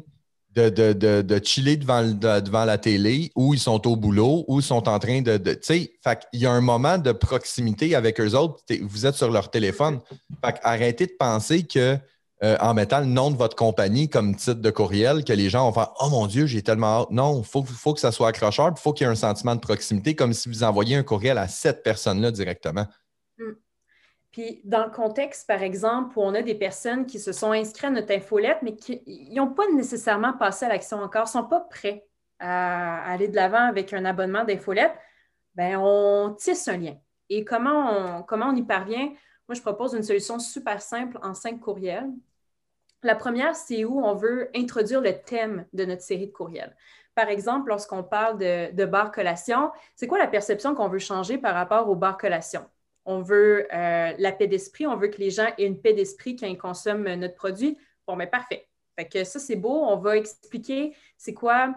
de, de, chiller devant, devant la télé ou ils sont au boulot ou ils sont en train de. tu sais, il y a un moment de proximité avec eux autres. Vous êtes sur leur téléphone. Fait arrêtez de penser que euh, en mettant le nom de votre compagnie comme titre de courriel, que les gens vont faire Oh mon Dieu, j'ai tellement hâte. Non, il faut, faut, que ça soit accrocheur, il faut qu'il y ait un sentiment de proximité, comme si vous envoyiez un courriel à cette personne-là directement. Hmm. Puis, dans le contexte, par exemple, où on a des personnes qui se sont inscrites à notre infolette, mais qui n'ont pas nécessairement passé à l'action encore, ne sont pas prêts à aller de l'avant avec un abonnement d'infolette, ben on tisse un lien. Et comment on y parvient? Moi, je propose une solution super simple en cinq courriels la première, c'est où on veut introduire le thème de notre série de courriels. Par exemple, lorsqu'on parle de, de bar collation, c'est quoi la perception qu'on veut changer par rapport au bar collation? On veut euh, la paix d'esprit, on veut que les gens aient une paix d'esprit quand ils consomment notre produit. Bon, mais parfait. Fait que ça, c'est beau. On va expliquer c'est quoi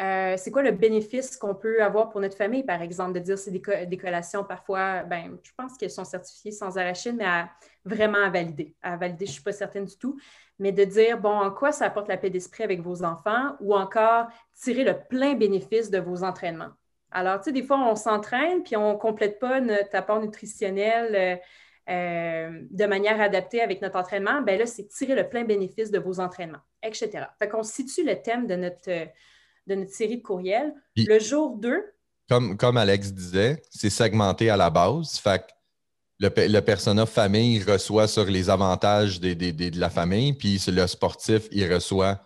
euh, c'est quoi le bénéfice qu'on peut avoir pour notre famille, par exemple, de dire c'est des, collations parfois, ben, je pense qu'elles sont certifiées sans arachide, mais vraiment à valider. À valider, je ne suis pas certaine du tout, mais de dire, bon, en quoi ça apporte la paix d'esprit avec vos enfants ou encore tirer le plein bénéfice de vos entraînements? Alors, tu sais, des fois, on s'entraîne puis on ne complète pas notre apport nutritionnel. Euh, euh, de manière adaptée avec notre entraînement, ben là, c'est tirer le plein bénéfice de vos entraînements, etc. Fait qu'on situe le thème de notre, de notre série de courriels. le jour 2. Comme, comme Alex disait, c'est segmenté à la base. Fait le, le persona famille reçoit sur les avantages de la famille, puis le sportif, il reçoit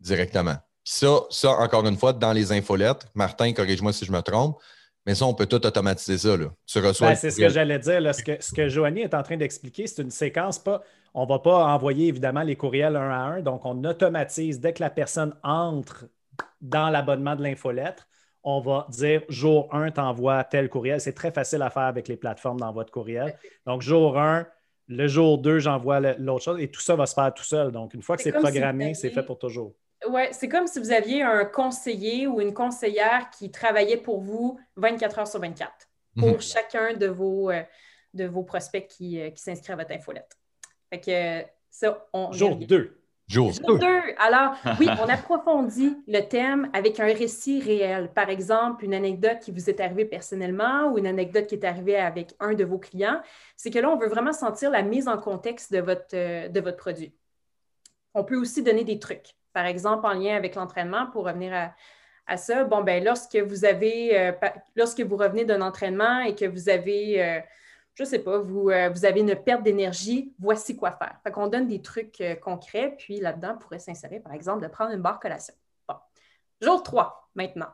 directement. Puis ça, ça, encore une fois, dans les infolettes, Martin, corrige-moi si je me trompe, mais ça, on peut tout automatiser ça. Là. Tu reçois. Ben, c'est ce que j'allais dire. Ce que, ce que Joanie est en train d'expliquer, c'est une séquence pas. On ne va pas envoyer évidemment les courriels un à un. Donc, on automatise dès que la personne entre dans l'abonnement de l'infolettre, on va dire jour 1, t'envoies tel courriel. C'est très facile à faire avec les plateformes d'envoi de courriel. Donc, jour 1, le jour 2, j'envoie l'autre chose et tout ça va se faire tout seul. Donc, une fois que c'est programmé, c'est fait pour toujours. Oui, c'est comme si vous aviez un conseiller ou une conseillère qui travaillait pour vous 24 heures sur 24 pour mhm. chacun de vos, euh, de vos prospects qui, euh, qui s'inscrivent à votre infolette. Fait que ça, on. Jour 2. Jour 2. Alors, oui, on approfondit le thème avec un récit réel. Par exemple, une anecdote qui vous est arrivée personnellement ou une anecdote qui est arrivée avec un de vos clients. C'est que là, on veut vraiment sentir la mise en contexte de votre, euh, de votre produit. On peut aussi donner des trucs. Par exemple, en lien avec l'entraînement, pour revenir à, ça, bon, ben lorsque vous avez, euh, lorsque vous revenez d'un entraînement et que vous avez euh, je ne sais pas, vous, euh, vous avez une perte d'énergie, voici quoi faire. Fait qu'on donne des trucs euh, concrets, puis là-dedans, pourrait s'insérer, par exemple, de prendre une barre collation. Bon. Jour 3, maintenant.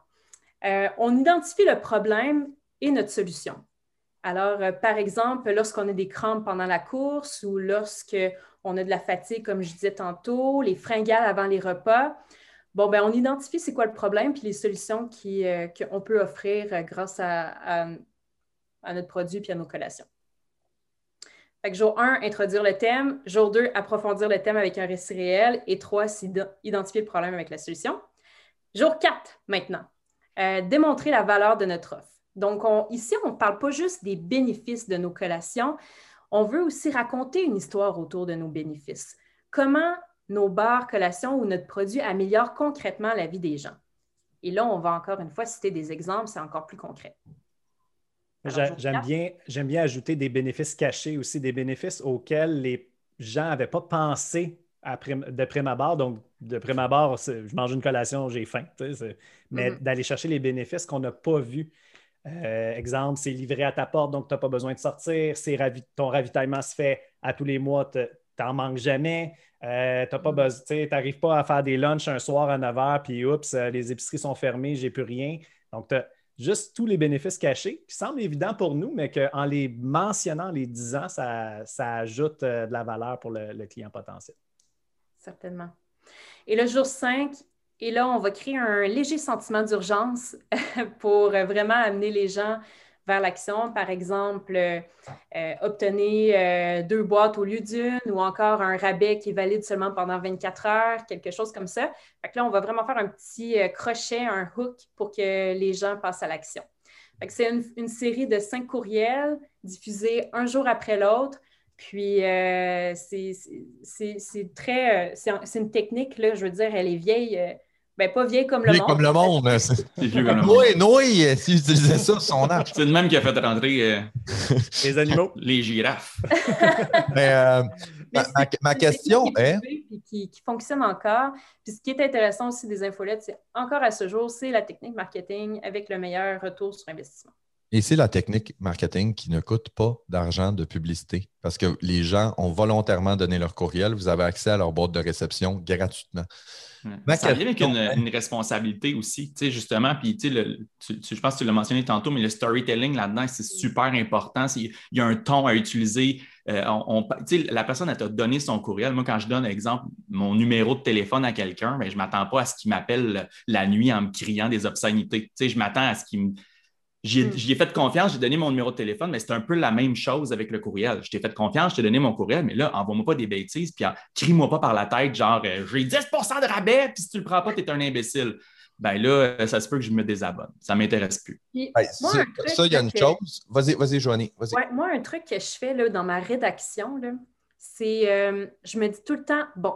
Euh, on identifie le problème et notre solution. Alors, par exemple, lorsqu'on a des crampes pendant la course ou lorsqu'on a de la fatigue, comme je disais tantôt, les fringales avant les repas, bon, ben, on identifie c'est quoi le problème puis les solutions qu'on peut offrir grâce à, notre produit puis à nos collations jour 1, introduire le thème. Jour 2, approfondir le thème avec un récit réel. Et 3, identifier le problème avec la solution. Jour 4, maintenant, euh, démontrer la valeur de notre offre. Donc, ici, on ne parle pas juste des bénéfices de nos collations, on veut aussi raconter une histoire autour de nos bénéfices. Comment nos bars, collations ou notre produit améliorent concrètement la vie des gens. Et là, on va encore une fois citer des exemples, c'est encore plus concret. J'aime bien, bien ajouter des bénéfices cachés aussi, des bénéfices auxquels les gens n'avaient pas pensé de prime abord. Donc, de prime abord, je mange une collation, j'ai faim. Mais mm-hmm. d'aller chercher les bénéfices qu'on n'a pas vus. Euh, exemple, c'est livré à ta porte, donc tu n'as pas besoin de sortir. ton ravitaillement se fait à tous les mois, tu n'en manques jamais. Euh, tu n'arrives mm-hmm. pas à faire des lunchs un soir à 9 h, puis oups, euh, les épiceries sont fermées, j'ai plus rien. Donc, juste tous les bénéfices cachés, qui semblent évidents pour nous, mais qu'en les mentionnant, les disant, ça, ajoute euh, de la valeur pour le, le client potentiel. Certainement. Et le jour 5, et là, on va créer un léger sentiment d'urgence pour vraiment amener les gens vers l'action. Par exemple, euh, euh, obtenir euh, deux boîtes au lieu d'une ou encore un rabais qui est valide seulement pendant 24 heures, quelque chose comme ça. Fait là, on va vraiment faire un petit crochet, un hook pour que les gens passent à l'action. C'est une, une, série de cinq courriels diffusés un jour après l'autre. Puis, c'est très. c'est une technique, là, je veux dire, elle est vieille ben, pas vieille comme le vieille monde. comme le monde. Hein, c'est vieux comme le monde. Oui, oui, s'il utilisait ça, son âge. C'est le même qui a fait rentrer euh, les animaux. les girafes. Mais, euh, ma, ma, question est. Qui, qui, fonctionne encore. Puis ce qui est intéressant aussi des infolettes, c'est encore à ce jour, c'est la technique marketing avec le meilleur retour sur investissement. Et c'est la technique marketing qui ne coûte pas d'argent de publicité parce que les gens ont volontairement donné leur courriel. Vous avez accès à leur boîte de réception gratuitement. Ça vient avec une, responsabilité aussi, tu sais, justement, puis tu, je pense que tu l'as mentionné tantôt, mais le storytelling là-dedans, c'est super important. Il y a un ton à utiliser. Euh, on, la personne, elle t'a donné son courriel. Moi, quand je donne, exemple, mon numéro de téléphone à quelqu'un, ben, je ne m'attends pas à ce qu'il m'appelle la nuit en me criant des obscénités. Tu sais, je m'attends à ce qu'il me. J'y ai, fait confiance, j'ai donné mon numéro de téléphone, mais c'est un peu la même chose avec le courriel. Je t'ai fait confiance, je t'ai donné mon courriel, mais là, envoie-moi pas des bêtises, puis crie-moi pas par la tête, genre euh, j'ai 10% de rabais, puis si tu le prends pas, tu es un imbécile. Ben là, euh, ça se peut que je me désabonne. Ça ne m'intéresse plus. ça, il y a une chose. Vas-y, vas-y, Joanie. ouais, moi, un truc que je fais là, dans ma rédaction, c'est euh, je me dis tout le temps, bon,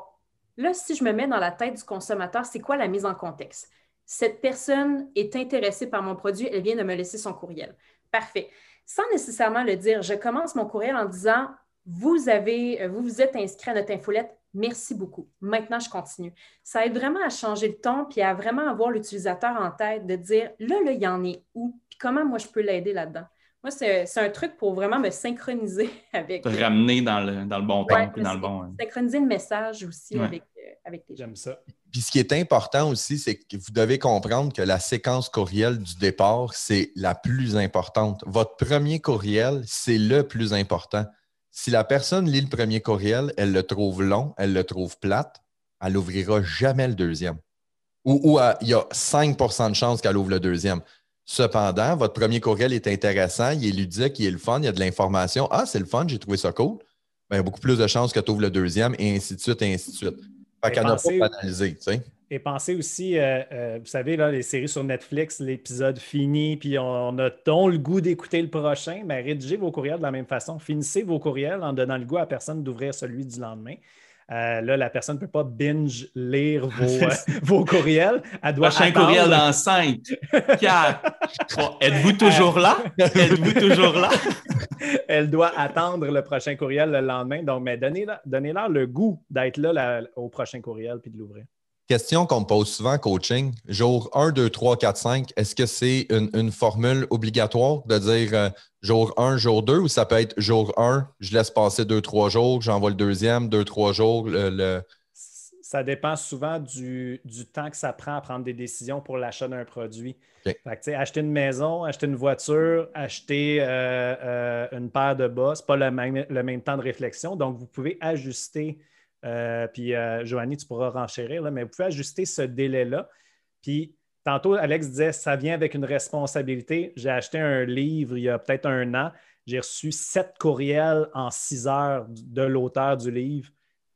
là, si je me mets dans la tête du consommateur, c'est quoi la mise en contexte? Cette personne est intéressée par mon produit, elle vient de me laisser son courriel. Parfait. Sans nécessairement le dire, je commence mon courriel en disant vous avez, euh, vous vous êtes inscrit à notre infolette, merci beaucoup. Maintenant, je continue. Ça aide vraiment à changer le ton puis à vraiment avoir l'utilisateur en tête de dire là, là, il y en est où, puis comment moi je peux l'aider là-dedans? Moi, c'est un truc pour vraiment me synchroniser avec. Ramener dans le, dans le bon temps et dans le bon. Hein. Synchroniser le message aussi avec, euh, avec les gens. J'aime ça. Puis ce qui est important aussi, c'est que vous devez comprendre que la séquence courriel du départ, c'est la plus importante. Votre premier courriel, c'est le plus important. Si la personne lit le premier courriel, elle le trouve long, elle le trouve plate, elle n'ouvrira jamais le deuxième. Ou, il y a 5% de chances qu'elle ouvre le deuxième. Cependant, votre premier courriel est intéressant, il est ludique, il est le fun, il y a de l'information. Ah, c'est le fun, j'ai trouvé ça cool. Ben, il y a beaucoup plus de chances que tu ouvres le deuxième, et ainsi de suite, et ainsi de suite. Fait qu'elle n'a pas banalisé, tu sais. Et pensez aussi, euh, euh, vous savez, là, les séries sur Netflix, l'épisode fini, puis on, a ton le goût d'écouter le prochain, mais rédigez vos courriels de la même façon. Finissez vos courriels en donnant le goût à personne d'ouvrir celui du lendemain. Euh, là, la personne ne peut pas binge lire vos, vos courriels. Elle doit Prochain courriel dans 5, 4. Êtes-vous toujours là? Êtes-vous toujours là? Elle doit attendre le prochain courriel le lendemain. Donc, mais donnez-leur donnez le goût d'être là, au prochain courriel puis de l'ouvrir. Question qu'on me pose souvent en coaching. Jour 1, 2, 3, 4, 5, est-ce que c'est une, formule obligatoire de dire euh, jour 1, jour 2 ou ça peut être jour 1, je laisse passer 2, 3 jours, j'envoie le deuxième, 2, 3 jours, le, Ça dépend souvent du, temps que ça prend à prendre des décisions pour l'achat d'un produit. acheter une maison, acheter une voiture, acheter euh, euh, une paire de bas, ce n'est pas le même, le même temps de réflexion. Donc, vous pouvez ajuster euh, puis, euh, Joanie, tu pourras renchérir, là, mais vous pouvez ajuster ce délai-là. Puis, tantôt, Alex disait, ça vient avec une responsabilité. J'ai acheté un livre il y a peut-être un an. J'ai reçu sept courriels en six heures de l'auteur du livre.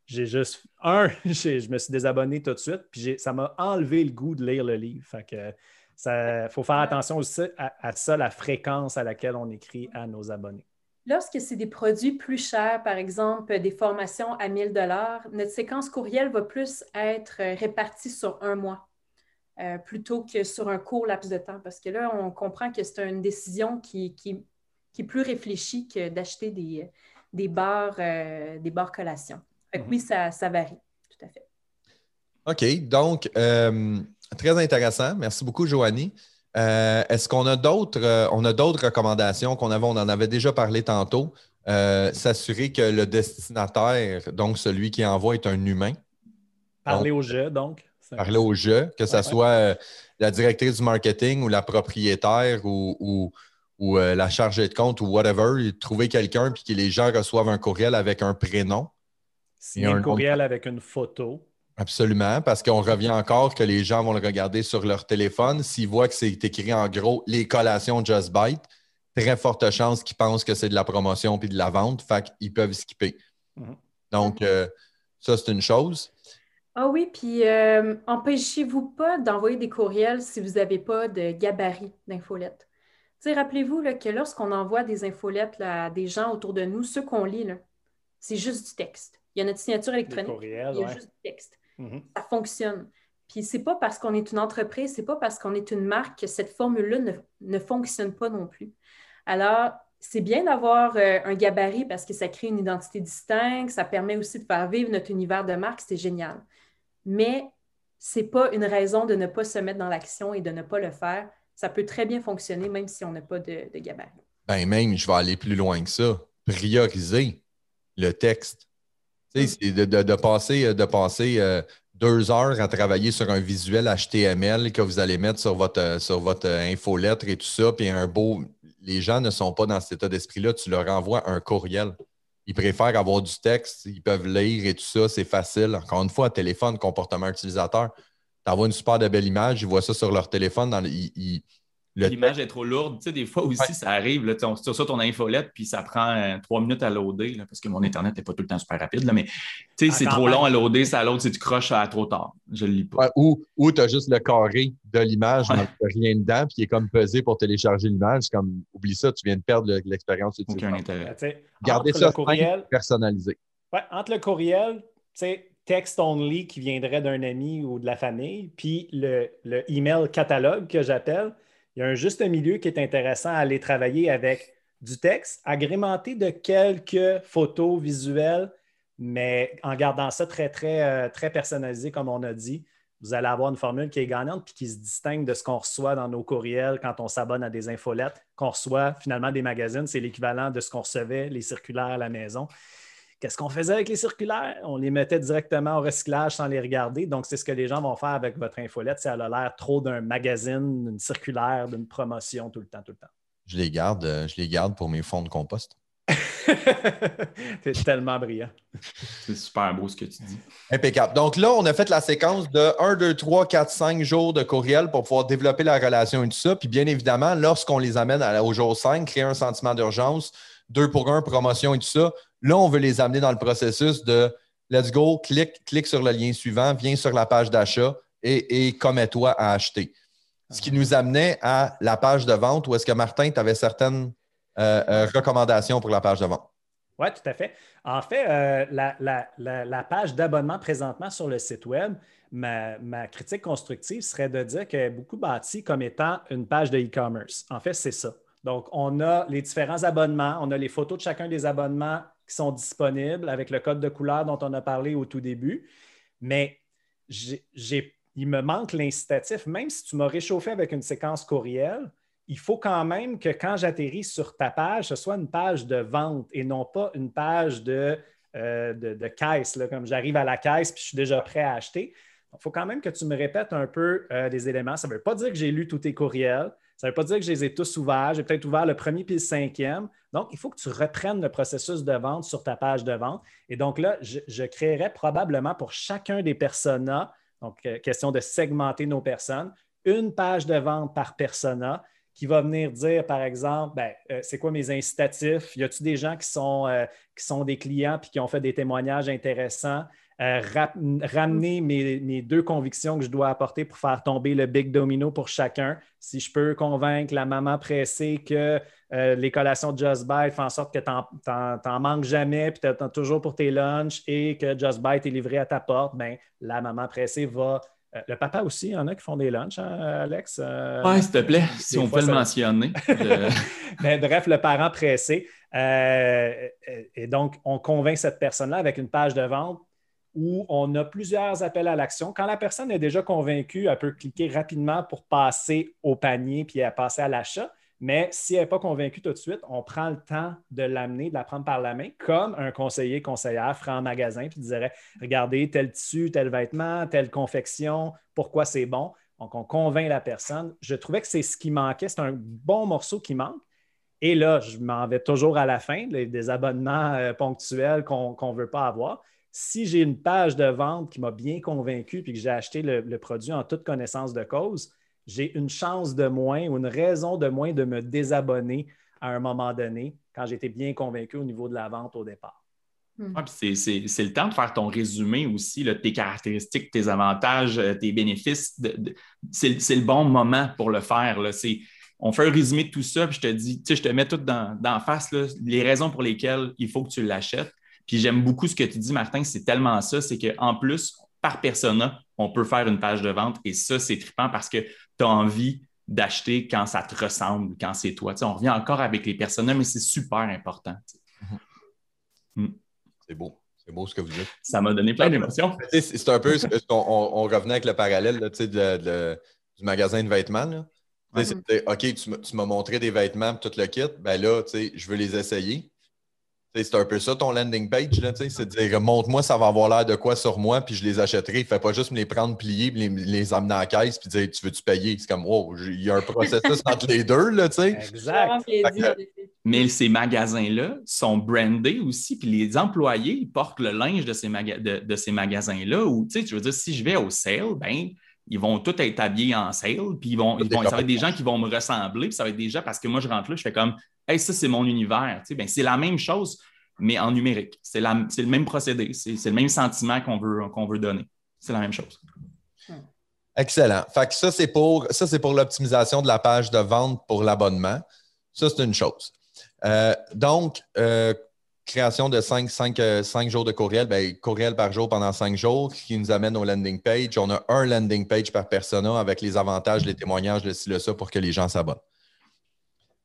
J'ai juste un, je me suis désabonné tout de suite, puis ça m'a enlevé le goût de lire le livre. Fait que ça faut faire attention aussi à ça, la fréquence à laquelle on écrit à nos abonnés. Lorsque c'est des produits plus chers, par exemple des formations à 1000 dollars, notre séquence courriel va plus être répartie sur un mois euh, plutôt que sur un court laps de temps. Parce que là, on comprend que c'est une décision qui, est plus réfléchie que d'acheter des, des bars, euh, des bars collations. Mhm. Oui, ça, varie, tout à fait. OK, donc, euh, très intéressant. Merci beaucoup, Joanie. Euh, est-ce qu'on a d'autres euh, a d'autres recommandations qu'on avait, on en avait déjà parlé tantôt? Euh, s'assurer que le destinataire, donc celui qui envoie, est un humain. Parler au jeu, donc. parler au jeu, que ce soit la directrice du marketing ou la propriétaire ou, ou, la chargée de compte ou whatever, trouver quelqu'un puis que les gens reçoivent un courriel avec un prénom. Signer un courriel avec une photo. Absolument, parce qu'on revient encore que les gens vont le regarder sur leur téléphone. S'ils voient que c'est écrit en gros les collations Just Bite, très forte chance qu'ils pensent que c'est de la promotion puis de la vente, fait qu'ils peuvent skipper. Mhm. Donc, euh, ça, c'est une chose. Ah oui, puis euh, empêchez-vous pas d'envoyer des courriels si vous n'avez pas de gabarit d'infolettes. Rappelez-vous que lorsqu'on envoie des infolettes à des gens autour de nous, ceux qu'on lit, c'est juste du texte. Il y a notre signature électronique, il y a juste du texte. Mhm. Ça fonctionne. Puis c'est pas parce qu'on est une entreprise, c'est pas parce qu'on est une marque que cette formule-là ne, fonctionne pas non plus. Alors, c'est bien d'avoir euh, un gabarit parce que ça crée une identité distincte, ça permet aussi de faire vivre notre univers de marque, c'est génial. Mais c'est pas une raison de ne pas se mettre dans l'action et de ne pas le faire. Ça peut très bien fonctionner même si on n'a pas de, gabarit. Ben même, je vais aller plus loin que ça. Prioriser le texte. C'est de, passer, de passer euh, deux heures à travailler sur un visuel HTML que vous allez mettre sur votre, euh, sur votre euh, infolettre et tout ça, puis un beau. Les gens ne sont pas dans cet état d'esprit-là. Tu leur envoies un courriel. Ils préfèrent avoir du texte, ils peuvent lire et tout ça, c'est facile. Encore une fois, téléphone, comportement utilisateur. Tu envoies une super belle image, ils voient ça sur leur téléphone. L'image est trop lourde. Tu sais, des fois aussi, ça arrive. Là, on sur ça ton infolette, puis ça prend euh, trois minutes à loader, parce que mon Internet n'est pas tout le temps super rapide. Là, mais tu sais, c'est trop long à loader, ça load, si tu croches à trop tard. Je ne le lis pas. ou ou tu as juste le carré de l'image, mais rien dedans, puis il est comme pesé pour télécharger l'image. comme, oublie ça, tu viens de perdre l'expérience Aucun intérêt. Gardez ça courriel, personnalisé. Ouais, entre le courriel, tu sais, text only qui viendrait d'un ami ou de la famille, puis le, le email catalogue que j'appelle il y a un juste milieu qui est intéressant à aller travailler avec du texte, agrémenté de quelques photos visuelles, mais en gardant ça très, très, euh, très personnalisé, comme on a dit. Vous allez avoir une formule qui est gagnante puis qui se distingue de ce qu'on reçoit dans nos courriels quand on s'abonne à des infolettes, qu'on reçoit finalement des magazines. C'est l'équivalent de ce qu'on recevait, les circulaires à la maison. Qu'est-ce qu'on faisait avec les circulaires? On les mettait directement au recyclage sans les regarder. Donc, c'est ce que les gens vont faire avec votre infolette. Ça a l'air trop d'un magazine, d'une circulaire, d'une promotion tout le temps, tout le temps. Je les garde, euh, je les garde pour mes fonds de compost. C'est tellement brillant. C'est super beau ce que tu dis. Impeccable. Donc là, on a fait la séquence de 1, 2, 3, 4, 5 jours de courriel pour pouvoir développer la relation et tout ça. Puis bien évidemment, lorsqu'on les amène au jour 5, créer un sentiment d'urgence, deux pour un, promotion et tout ça, Là, on veut les amener dans le processus de let's go, clique, clique sur le lien suivant, viens sur la page d'achat et, et commets-toi à acheter. Ce qui nous amenait à la page de vente où est-ce que Martin, tu avais certaines euh, euh, recommandations pour la page de vente? Oui, tout à fait. En fait, euh, la, page d'abonnement présentement sur le site Web, ma, ma, critique constructive serait de dire qu'elle est beaucoup bâtie comme étant une page de e-commerce. En fait, c'est ça. Donc, on a les différents abonnements, on a les photos de chacun des abonnements qui sont disponibles avec le code de couleur dont on a parlé au tout début. Mais il me manque l'incitatif. Même si tu m'as réchauffé avec une séquence courriel, il faut quand même que quand j'atterris sur ta page, ce soit une page de vente et non pas une page de, euh, de, caisse, comme j'arrive à la caisse puis je suis déjà prêt à acheter. Il faut quand même que tu me répètes un peu euh, les éléments. Ça ne veut pas dire que j'ai lu tous tes courriels. Ça ne veut pas dire que je les ai tous ouverts. J'ai peut-être ouvert le premier puis le cinquième. Donc, il faut que tu reprennes le processus de vente sur ta page de vente. Et donc là, je, créerai probablement pour chacun des personas, donc euh, question de segmenter nos personnes, une page de vente par persona qui va venir dire, par exemple, ben, euh, c'est quoi mes incitatifs? Y a-t-il des gens qui sont, euh, qui sont des clients puis qui ont fait des témoignages intéressants? Euh, ramener mes, deux convictions que je dois apporter pour faire tomber le big domino pour chacun. Si je peux convaincre la maman pressée que euh, les collations de Just Bite font en sorte que tu n'en manques jamais, puis tu as toujours pour tes lunchs et que Just Bite est livré à ta porte, ben, la maman pressée va. Euh, le papa aussi, il y en a qui font des lunchs, hein, Alex? oui, s'il te plaît, si on peut le mentionner. Ben, bref, le parent pressé. et donc, on convainc cette personne-là avec une page de vente où on a plusieurs appels à l'action. Quand la personne est déjà convaincue, elle peut cliquer rapidement pour passer au panier puis à passer à l'achat. Mais si elle n'est pas convaincue tout de suite, on prend le temps de l'amener, de la prendre par la main, comme un conseiller, conseillère ferait en magasin, puis dirait Regardez, tel tissu, tel vêtement, telle confection, pourquoi c'est bon. Donc, on convainc la personne. Je trouvais que c'est ce qui manquait. C'est un bon morceau qui manque. Et là, je m'en vais toujours à la fin, des abonnements euh, ponctuels qu'on ne veut pas avoir. Si j'ai une page de vente qui m'a bien convaincu puis que j'ai acheté le, produit en toute connaissance de cause, j'ai une chance de moins ou une raison de moins de me désabonner à un moment donné quand j'étais bien convaincu au niveau de la vente au départ. Hmm. c'est le temps de faire ton résumé aussi, tes caractéristiques, tes avantages, euh, tes bénéfices. c'est le bon moment pour le faire. On fait un résumé de tout ça, puis je te dis, je te mets tout dans, dans face les raisons pour lesquelles il faut que tu l'achètes. Puis j'aime beaucoup ce que tu dis, Martin, c'est tellement ça, c'est qu'en plus, par persona, on peut faire une page de vente et ça, c'est trippant parce que tu as envie d'acheter quand ça te ressemble, quand c'est toi. on revient encore avec les personas, mais c'est super important. Mm. C'est beau. C'est beau ce que vous dites. Ça m'a donné plein d'émotions. C'est un peu on, revenait avec le parallèle du magasin de vêtements. OK, tu m'as montré des vêtements tout le kit. Ben là, je veux les essayer. C'est un peu ça ton landing page, c'est de dire montre-moi, ça va avoir l'air de quoi sur moi, puis je les achèterai. Fais pas juste me les prendre pliés, puis les, les amener en caisse, puis dire tu veux-tu payer? C'est comme wow, il y a un processus entre les deux, là, tu sais. Exact. Mais ces magasins-là sont brandés aussi, puis les employés portent le linge de ces, de, ces magasins-là. Ou tu veux dire, si je vais au sale, ben ils vont tous être habillés en sale, puis ils vont, ils vont ça va être des gens qui vont me ressembler, puis ça va être des gens parce que moi je rentre là, je fais comme Hey, ça, c'est mon univers. Ben, c'est la même chose, mais en numérique. C'est le même procédé. C'est le même sentiment qu'on veut, qu'on veut donner. C'est la même chose. Excellent. Fait que ça, c'est pour, pour l'optimisation de la page de vente pour l'abonnement. Ça, c'est une chose. Euh, donc, euh, création de 5 euh, jours de courriel, ben, courriel par jour pendant 5 jours, qui nous amène au landing page. On a un landing page par persona avec les avantages, les témoignages, le ci, le ça pour que les gens s'abonnent.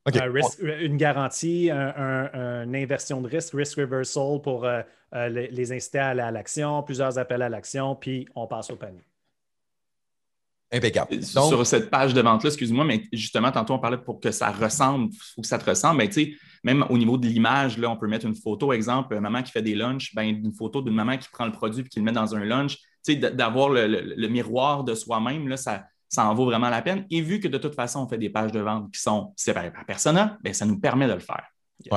une garantie, une inversion de risque, risk reversal pour euh, euh, les, inciter à aller à l'action, plusieurs appels à l'action, puis on passe au panier. Impeccable. Sur cette page de vente-là, excuse-moi, mais justement, tantôt, on parlait pour que ça ressemble, il faut que ça te ressemble. Mais tu sais, même au niveau de l'image, là, on peut mettre une photo, exemple, maman qui fait des lunchs, ben, une photo d'une maman qui prend le produit et qui le met dans un lunch. Tu sais, d'avoir le, miroir de soi-même, là, ça, ça en vaut vraiment la peine. Et vu que de toute façon, on fait des pages de vente qui sont séparées par persona, ben, ça nous permet de le faire.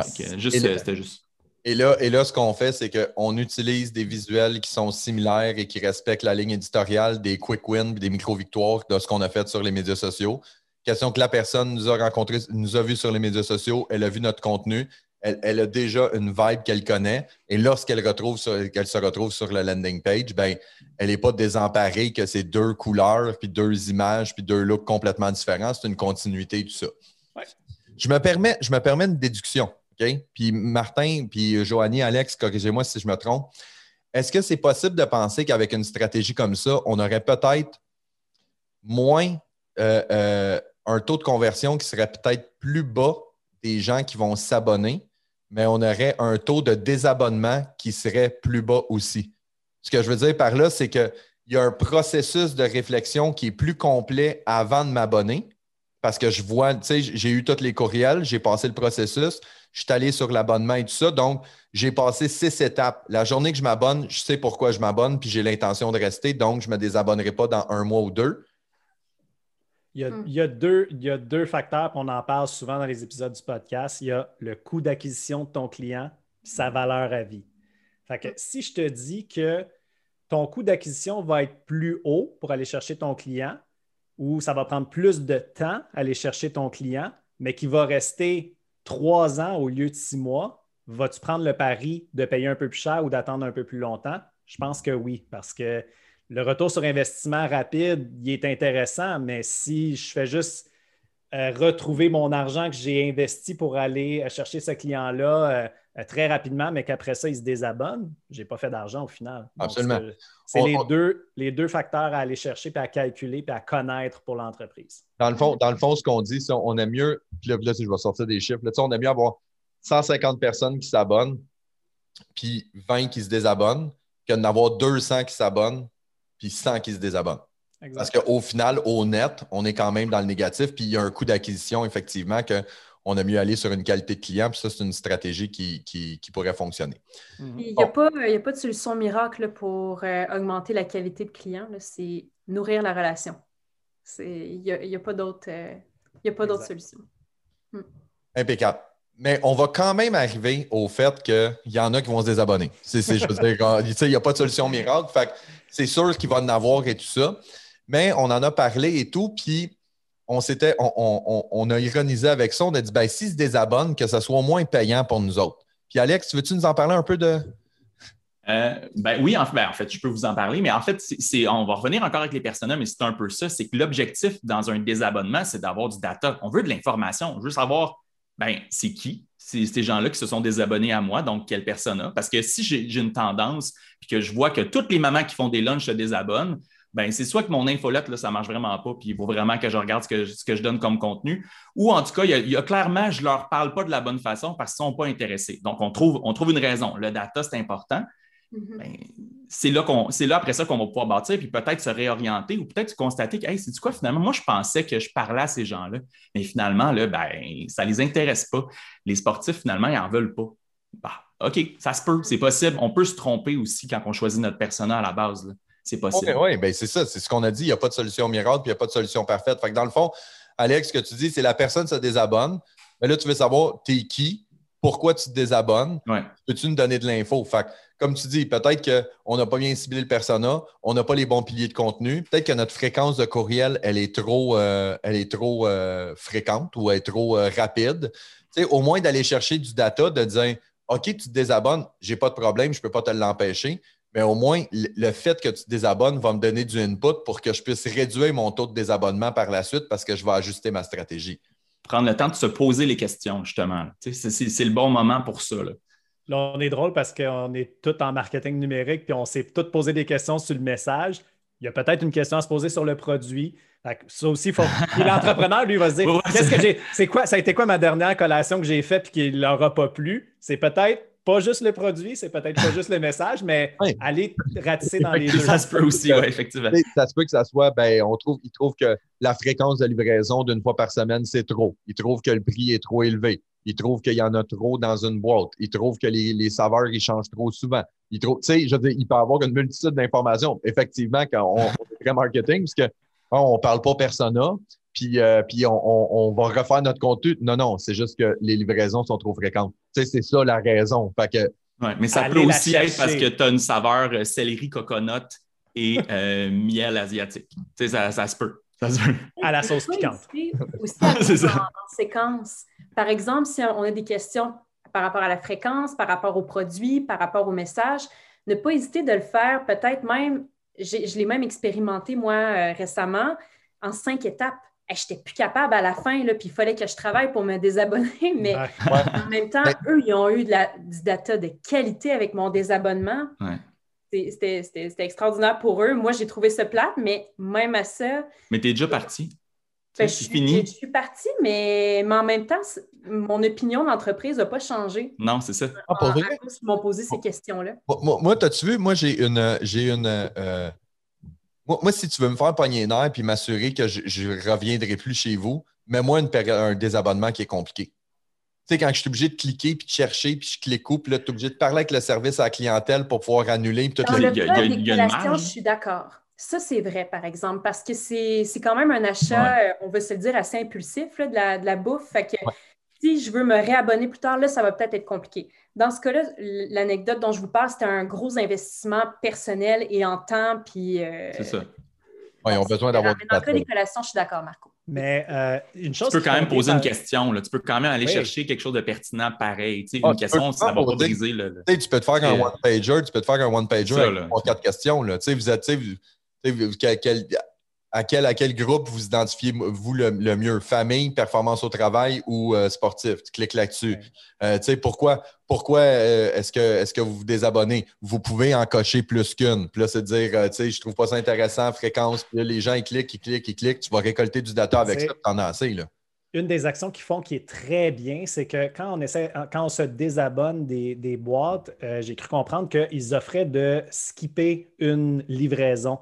C'était juste. Et là, et là, ce qu'on fait, c'est qu'on utilise des visuels qui sont similaires et qui respectent la ligne éditoriale des quick wins et des micro-victoires de ce qu'on a fait sur les médias sociaux. Question que la personne nous a rencontré, nous a vu sur les médias sociaux, elle a vu notre contenu, elle, a déjà une vibe qu'elle connaît. Et lorsqu'elle retrouve qu'elle se retrouve sur le landing page, ben, elle n'est pas désemparée que c'est deux couleurs, puis deux images, puis deux looks complètement différents. C'est une continuité, tout ça. Je, me permets, je me permets une déduction. Puis Martin, puis Joanie, Alex, corrigez-moi si je me trompe. Est-ce que c'est possible de penser qu'avec une stratégie comme ça, on aurait peut-être moins euh, euh, un taux de conversion qui serait peut-être plus bas des gens qui vont s'abonner, mais on aurait un taux de désabonnement qui serait plus bas aussi? Ce que je veux dire par là, c'est qu'il y a un processus de réflexion qui est plus complet avant de m'abonner parce que je vois, tu sais, j'ai eu tous les courriels, j'ai passé le processus, je suis allé sur l'abonnement et tout ça. Donc, j'ai passé six étapes. La journée que je m'abonne, je sais pourquoi je m'abonne, puis j'ai l'intention de rester. Donc, je ne me désabonnerai pas dans un mois ou deux. Il y, a, deux, il y a deux facteurs, on en parle souvent dans les épisodes du podcast. Il y a le coût d'acquisition de ton client et sa valeur à vie. Fait que si je te dis que ton coût d'acquisition va être plus haut pour aller chercher ton client ou ça va prendre plus de temps à aller chercher ton client, mais qui va rester trois ans au lieu de six mois, vas-tu prendre le pari de payer un peu plus cher ou d'attendre un peu plus longtemps? Je pense que oui, parce que le retour sur investissement rapide, il est intéressant, mais si je fais juste euh, retrouver mon argent que j'ai investi pour aller euh, chercher ce client-là euh, très rapidement, mais qu'après ça, il se désabonne, je n'ai pas fait d'argent au final. Absolument. C'est les, deux, les deux facteurs à aller chercher, puis à calculer, puis à connaître pour l'entreprise. Dans le fond, dans le fond ce qu'on dit, on aime mieux, là, là, si je vais sortir des chiffres, là, on aime mieux avoir 150 personnes qui s'abonnent, puis 20 qui se désabonnent, que d'en avoir 200 qui s'abonnent, puis 100 qui se désabonnent. Parce qu'au final, au net, on est quand même dans le négatif, puis il y a un coût d'acquisition, effectivement, qu'on a mieux aller sur une qualité de client, puis ça, c'est une stratégie qui, pourrait fonctionner. Mhm. Il n'y a, pas de solution miracle pour euh, augmenter la qualité de client, c'est nourrir la relation. Il n'y a, pas d'autre euh, solution. Hmm. Impeccable. Mais on va quand même arriver au fait qu'il y en a qui vont se désabonner. je veux dire, il n'y a pas de solution miracle. c'est sûr qu'il va en avoir et tout ça. Mais on en a parlé et tout. Puis on s'était, on, a ironisé avec ça. On a dit, ben, s'ils se désabonnent, que ce soit moins payant pour nous autres. Puis Alex, veux-tu nous en parler un peu de? Euh, ben oui, ben, en fait, je peux vous en parler, mais en fait, on va revenir encore avec les personnages, mais c'est un peu ça. C'est que l'objectif dans un désabonnement, c'est d'avoir du data. On veut de l'information. On veut savoir ben, c'est qui? C'est ces gens-là qui se sont désabonnés à moi, donc quelle persona? Parce que si j'ai une tendance et que je vois que toutes les mamans qui font des lunchs se désabonnent, ben, c'est soit que mon infolette, là, ça ne marche vraiment pas, puis il faut vraiment que je regarde ce que, ce que je donne comme contenu, ou en tout cas, il y a, clairement, je ne leur parle pas de la bonne façon parce qu'ils ne sont pas intéressés. Donc, on trouve, on trouve une raison. Le data, c'est important. Mm-hmm. Ben, c'est là, c'est là après ça qu'on va pouvoir bâtir, puis peut-être se réorienter ou peut-être constater que, hey, c'est du quoi finalement? Moi, je pensais que je parlais à ces gens-là, mais finalement, là, ben, ça ne les intéresse pas. Les sportifs, finalement, ils n'en veulent pas. Bah, OK, ça se peut, c'est possible. On peut se tromper aussi quand on choisit notre personnel à la base. C'est possible. Oui, ben, c'est ça, c'est ce qu'on a dit. Il n'y a pas de solution miracle, puis il n'y a pas de solution parfaite. Fait que dans le fond, Alex, ce que tu dis, c'est la personne se désabonne. Mais là, tu veux savoir, t'es qui, pourquoi tu te désabonnes, peux-tu nous donner de l'info? Fait comme tu dis, peut-être qu'on n'a pas bien ciblé le persona, on n'a pas les bons piliers de contenu, peut-être que notre fréquence de courriel, elle est trop, euh, elle est trop euh, fréquente ou elle est trop euh, rapide. au moins d'aller chercher du data, de dire OK, tu te désabonnes, j'ai pas de problème, je ne peux pas te l'empêcher. Mais au moins, le fait que tu te désabonnes va me donner du input pour que je puisse réduire mon taux de désabonnement par la suite parce que je vais ajuster ma stratégie prendre le temps de se poser les questions, justement. C'est le bon moment pour ça. Là. on est drôle parce qu'on est tout en marketing numérique, puis on s'est tous posé des questions sur le message. Il y a peut-être une question à se poser sur le produit. Ça aussi, il faut. L'entrepreneur, lui, va se dire qu'est-ce que j'ai. C'est quoi, ça a été quoi ma dernière collation que j'ai faite et qu'il ne leur a pas plu? C'est peut-être pas juste le produit, c'est peut-être pas juste le message, mais aller ratisser dans les deux. Ça se peut aussi, oui, effectivement. Ça se peut que ça soit, ben, on trouve, ils trouvent que la fréquence de livraison d'une fois par semaine, c'est trop. Ils trouvent que le prix est trop élevé. Ils trouvent qu'il y en a trop dans une boîte. Ils trouvent que les, saveurs, ils changent trop souvent. Ils trouvent, tu sais, je veux dire, il peut y avoir une multitude d'informations. Effectivement, quand on, fait très marketing, parce que on ne parle pas persona, puis, euh, puis on, va refaire notre contenu. Non, non, c'est juste que les livraisons sont trop fréquentes. C'est ça la raison. Fait que, mais ça peut aussi être parce que tu as une saveur euh, céleri coconut et euh, miel asiatique. Tu sais, ça, ça, se peut. Ça se peut. À la sauce piquante. Aussi, aussi en, séquence? Par exemple, si on a des questions par rapport à la fréquence, par rapport au produit, par rapport au message, ne pas hésiter de le faire, peut-être même, je l'ai même expérimenté moi récemment, en cinq étapes je n'étais plus capable à la fin, là, puis il fallait que je travaille pour me désabonner, mais en même temps, eux, ils ont eu de la, du data de qualité avec mon désabonnement. C'était extraordinaire pour eux. Moi, j'ai trouvé ça plate, mais même à ça. Mais tu es déjà parti? Ben, je, fini. je suis partie, mais, mais en même temps, mon opinion d'entreprise n'a pas changé. Non, c'est ça. Ah, pour vrai? Ils m'ont posé ces questions-là. Moi, moi as-tu vu, moi, j'ai une, j'ai une, euh, moi, si tu veux me faire pogner nerf et m'assurer que je ne reviendrai plus chez vous, mets-moi un désabonnement qui est compliqué. Tu sais, quand je suis obligé de cliquer, puis de chercher, puis je clique puis là, tu es obligé de parler avec le service à la clientèle pour pouvoir annuler. Puis Dans le cas je suis d'accord. Ça, c'est vrai, par exemple, parce que c'est quand même un achat, euh, on va se le dire, assez impulsif de, la, de, la, bouffe. Fait que si je veux me réabonner plus tard, là, ça va peut-être être compliqué. Dans ce cas-là, l'anecdote dont je vous parle, c'était un gros investissement personnel et en temps. Puis, euh, c'est ça. Oui, ils ont besoin d'avoir Dans le cas des collations, je suis d'accord, Marco. Mais euh, une chose. Tu peux quand même poser une question. Là. Tu peux quand même aller chercher quelque chose de pertinent pareil. Tu sais, ah, une question, ça ne va pas briser. Le, Tu peux te faire un one-pager, tu peux te faire un one-pager avec trois, quatre questions. Là. Tu sais, vous êtes, quel, à quel, à quel groupe vous identifiez, vous, le, mieux? Famille, performance au travail ou euh, sportif? Tu cliques là-dessus. Euh, tu sais, pourquoi, pourquoi euh, est-ce que, est que vous vous désabonnez? Vous pouvez en cocher plus qu'une. Puis là, c'est dire, tu sais, je trouve pas ça intéressant, fréquence. Puis là, les gens, ils cliquent, ils cliquent, ils cliquent. Tu vas récolter du data avec ça, tu en as assez, là. Une des actions qu'ils font qui est très bien, c'est que quand on, essaie, quand on se désabonne des, des boîtes, j'ai cru comprendre qu'ils offraient de skipper une livraison.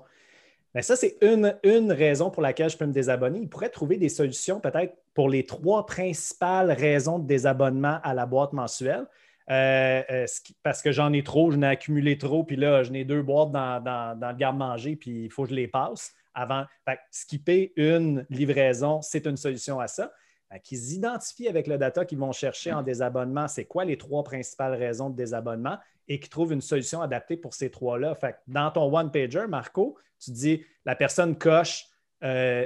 Mais ça, c'est une, une raison pour laquelle je peux me désabonner. Il pourrait trouver des solutions peut-être pour les trois principales raisons de désabonnement à la boîte mensuelle. Euh, euh, parce que j'en ai trop, je n'ai accumulé trop, puis là, je n'ai deux boîtes dans, le garde-manger, puis il faut que je les passe avant. Fait skipper une livraison, c'est une solution à ça. Qu'ils identifient avec le data qu'ils vont chercher en désabonnement, c'est quoi les trois principales raisons de désabonnement et qu'ils trouvent une solution adaptée pour ces trois-là. Fait dans ton one-pager, Marco, tu dis la personne coche euh,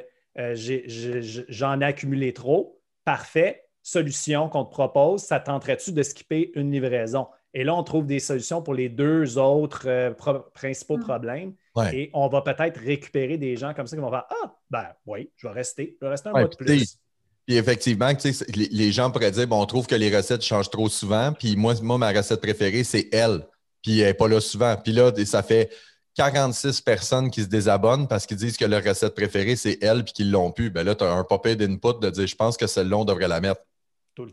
j'en ai accumulé trop. Parfait solution qu'on te propose, ça tenterait-tu de skipper une livraison? Et là, on trouve des solutions pour les deux autres euh, principaux hmm. problèmes. Et on va peut-être récupérer des gens comme ça qui vont faire Ah, ben oui, je vais rester. Je vais rester un mois de plus. Puis effectivement, les, gens pourraient dire bon, on trouve que les recettes changent trop souvent. Puis moi, moi ma recette préférée, c'est elle. Puis elle n'est pas là souvent. Puis là, ça fait 46 personnes qui se désabonnent parce qu'ils disent que leur recette préférée, c'est elle, puis qu'ils l'ont pu. Ben là, tu as un papier d'input de dire je pense que celle-là, on devrait la mettre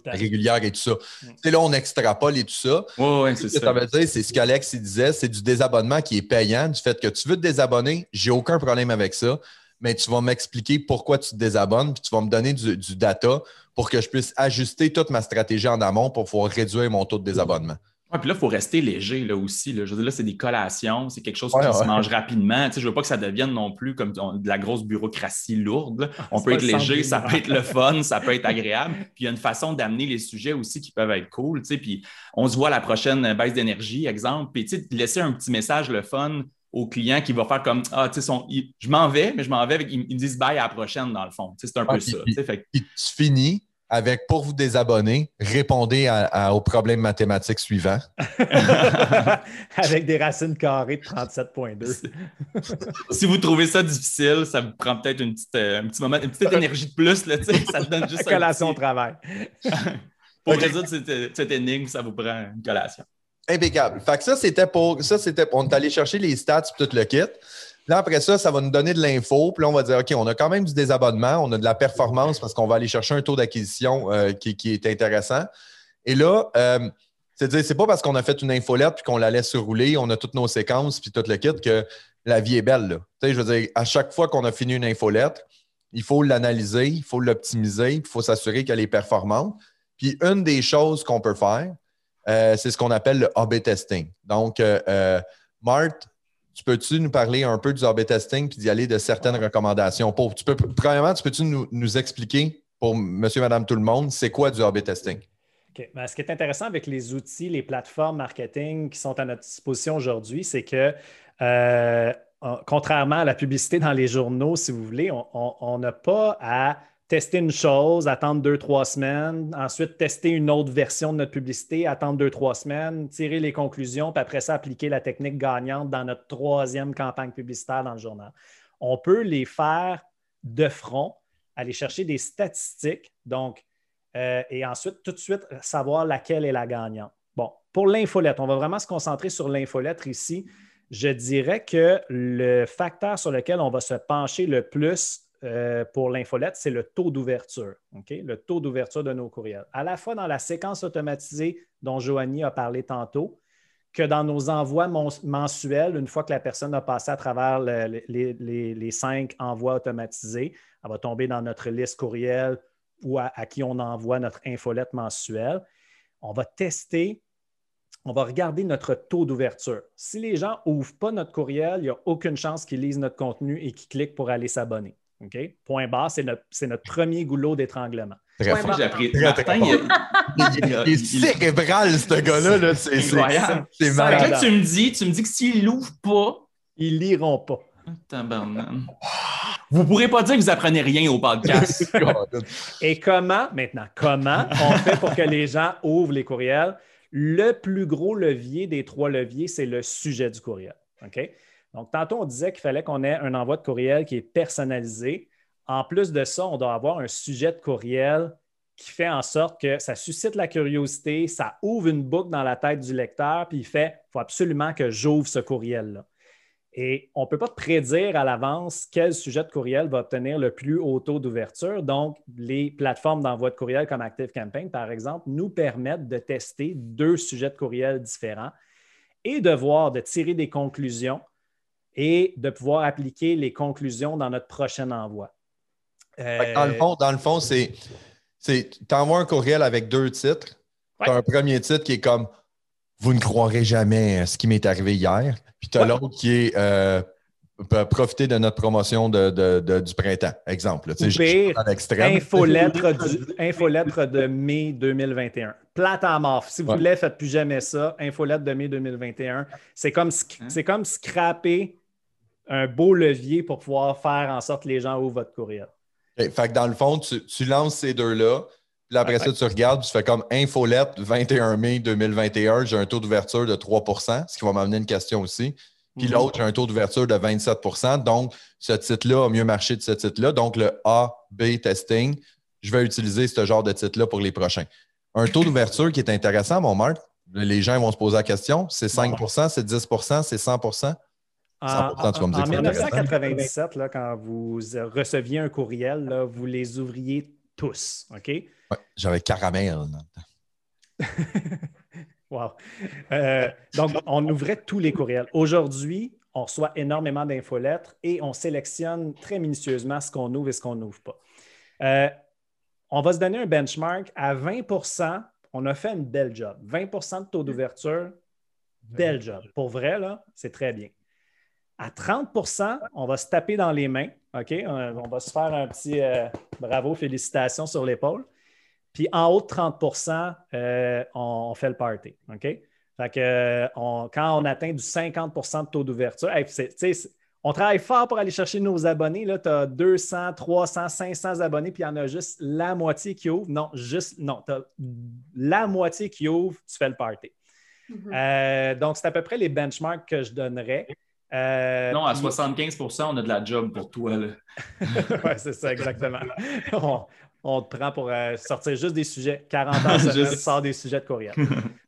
régulière et tout ça. Mm. Là, on extrapole et tout ça. Oui, c'est ça. Ça veut dire, c'est ce qu'Alex disait, c'est du désabonnement qui est payant, du fait que tu veux te désabonner, j'ai aucun problème avec ça, mais tu vas m'expliquer pourquoi tu te désabonnes, puis tu vas me donner du, du, data pour que je puisse ajuster toute ma stratégie en amont pour pouvoir réduire mon taux de désabonnement. Oui, puis là, il faut rester léger là aussi. Là. Je veux dire, là, c'est des collations, c'est quelque chose qui se mange rapidement. Tu sais, je ne veux pas que ça devienne non plus comme de la grosse bureaucratie lourde. On peut être léger, ça peut être le fun, ça peut être agréable. Puis il y a une façon d'amener les sujets aussi qui peuvent être cool. Tu sais, puis on se voit la prochaine baisse d'énergie, exemple. Puis tu sais, laisser un petit message le fun au client qui va faire comme Ah, tu sais, je m'en vais, mais je m'en vais avec. Ils, me disent bye à la prochaine, dans le fond. C'est un peu ça. fait... tu finis avec pour vous désabonner, répondez à, au problème mathématique suivant. avec des racines carrées de 37,2. si vous trouvez ça difficile, ça vous prend peut-être une petite, euh, un petit moment, une petite énergie de plus. Là, ça donne juste une collation au travail. pour résoudre cette, cette, énigme, ça vous prend une collation. Impeccable. Fait que ça, c'était pour. Ça, c'était. On est allé chercher les stats et tout le kit. Là, après ça, ça va nous donner de l'info. Puis là, on va dire, OK, on a quand même du désabonnement, on a de la performance parce qu'on va aller chercher un taux d'acquisition euh, qui, est intéressant. Et là, euh, c'est-à-dire, c'est pas parce qu'on a fait une infolette puis qu'on la laisse rouler, on a toutes nos séquences puis tout le kit que la vie est belle. Sais, je veux dire, à chaque fois qu'on a fini une infolette, il faut l'analyser, il faut l'optimiser, il faut s'assurer qu'elle est performante. Puis une des choses qu'on peut faire, euh, c'est ce qu'on appelle le A-B testing. Donc, euh, Marthe, tu peux-tu nous parler un peu du A-B testing puis d'y aller de certaines recommandations? Tu peux, premièrement, tu peux-tu nous, expliquer pour monsieur, madame, tout le monde, c'est quoi du A-B testing? Ben, ce qui est intéressant avec les outils, les plateformes marketing qui sont à notre disposition aujourd'hui, c'est que euh, contrairement à la publicité dans les journaux, si vous voulez, on n'a pas à tester une chose, attendre deux, trois semaines, ensuite tester une autre version de notre publicité, attendre deux, trois semaines, tirer les conclusions, puis après ça, appliquer la technique gagnante dans notre troisième campagne publicitaire dans le journal. On peut les faire de front, aller chercher des statistiques, donc, euh, et ensuite, tout de suite, savoir laquelle est la gagnante. Bon, pour l'infolette, on va vraiment se concentrer sur l'infolettre ici. Je dirais que le facteur sur lequel on va se pencher le plus euh, pour l'infolette, c'est le taux d'ouverture, le taux d'ouverture de nos courriels. À la fois dans la séquence automatisée dont Joanie a parlé tantôt, que dans nos envois mensuels, une fois que la personne a passé à travers les, cinq envois automatisés, elle va tomber dans notre liste courriel ou à, qui on envoie notre infolette mensuelle. On va tester, on va regarder notre taux d'ouverture. Si les gens n'ouvrent pas notre courriel, il n'y a aucune chance qu'ils lisent notre contenu et qu'ils cliquent pour aller s'abonner. Point barre, c'est notre, premier goulot d'étranglement. Très fort. J'ai appris. Martin, il, est cérébral, ce gars-là. C'est incroyable. C'est malade. tu me dis, tu me dis que s'ils l'ouvrent pas, ils liront pas. Vous ne pourrez pas dire que vous apprenez rien au podcast. Et comment, maintenant, comment on fait pour que les gens ouvrent les courriels? Le plus gros levier des trois leviers, c'est le sujet du courriel. OK? Donc, tantôt, on disait qu'il fallait qu'on ait un envoi de courriel qui est personnalisé. En plus de ça, on doit avoir un sujet de courriel qui fait en sorte que ça suscite la curiosité, ça ouvre une boucle dans la tête du lecteur, puis il fait il faut absolument que j'ouvre ce courriel-là. Et on ne peut pas prédire à l'avance quel sujet de courriel va obtenir le plus haut taux d'ouverture. Donc, les plateformes d'envoi de courriel comme ActiveCampaign, par exemple, nous permettent de tester deux sujets de courriel différents et de voir, de tirer des conclusions et de pouvoir appliquer les conclusions dans notre prochain envoi. Dans le fond, dans le fond c'est tu envoies un courriel avec deux titres. Tu as un premier titre qui est comme Vous ne croirez jamais ce qui m'est arrivé hier. Puis tu as l'autre qui est euh, profiter de notre promotion de, du printemps, exemple. Tu sais, infolettre, infolettre de mai 2021. Plate à mort. Si vous voulez, faites plus jamais ça. Infolettre de mai 2021. C'est comme, hein? c'est comme scraper un beau levier pour pouvoir faire en sorte que les gens ouvrent votre courriel. Fait que dans le fond, tu, lances ces deux-là. Puis après ça, tu regardes, tu fais comme infolette 21 mai 2021, j'ai un taux d'ouverture de 3% ce qui va m'amener une question aussi. Puis mhm. l'autre, j'ai un taux d'ouverture de 27% Donc, ce titre-là a mieux marché de ce titre-là. Donc, le A-B testing, je vais utiliser ce genre de titre-là pour les prochains. Un taux d'ouverture qui est intéressant, mon Marc, les gens vont se poser la question c'est 5% c'est 10% c'est 100 en, 1997, là, quand vous receviez un courriel, vous les ouvriez tous, OK? J'avais caramel. wow. Euh, donc, on ouvrait tous les courriels. Aujourd'hui, on reçoit énormément d'infolettres et on sélectionne très minutieusement ce qu'on ouvre et ce qu'on n'ouvre pas. Euh, on va se donner un benchmark à 20% on a fait une belle job. 20% de taux d'ouverture, belle job. Pour vrai, là, c'est très bien. À 30% on va se taper dans les mains. OK? On va se faire un petit euh, bravo, félicitations sur l'épaule. Puis en haut de 30% euh, on, fait le party. OK? Fait que, euh, quand on atteint du 50% de taux d'ouverture, on travaille fort pour aller chercher nos abonnés. Tu as 200, 300, 500 abonnés, puis il y en a juste la moitié qui ouvre. Non, juste, non, tu as la moitié qui ouvre, tu fais le party. Mm-hmm. donc, c'est à peu près les benchmarks que je donnerais. Euh, non, à 75% on a de la job pour toi. oui, c'est ça, exactement. on, te prend pour euh, sortir juste des sujets. 40 ans semaine, sort des sujets de courriel.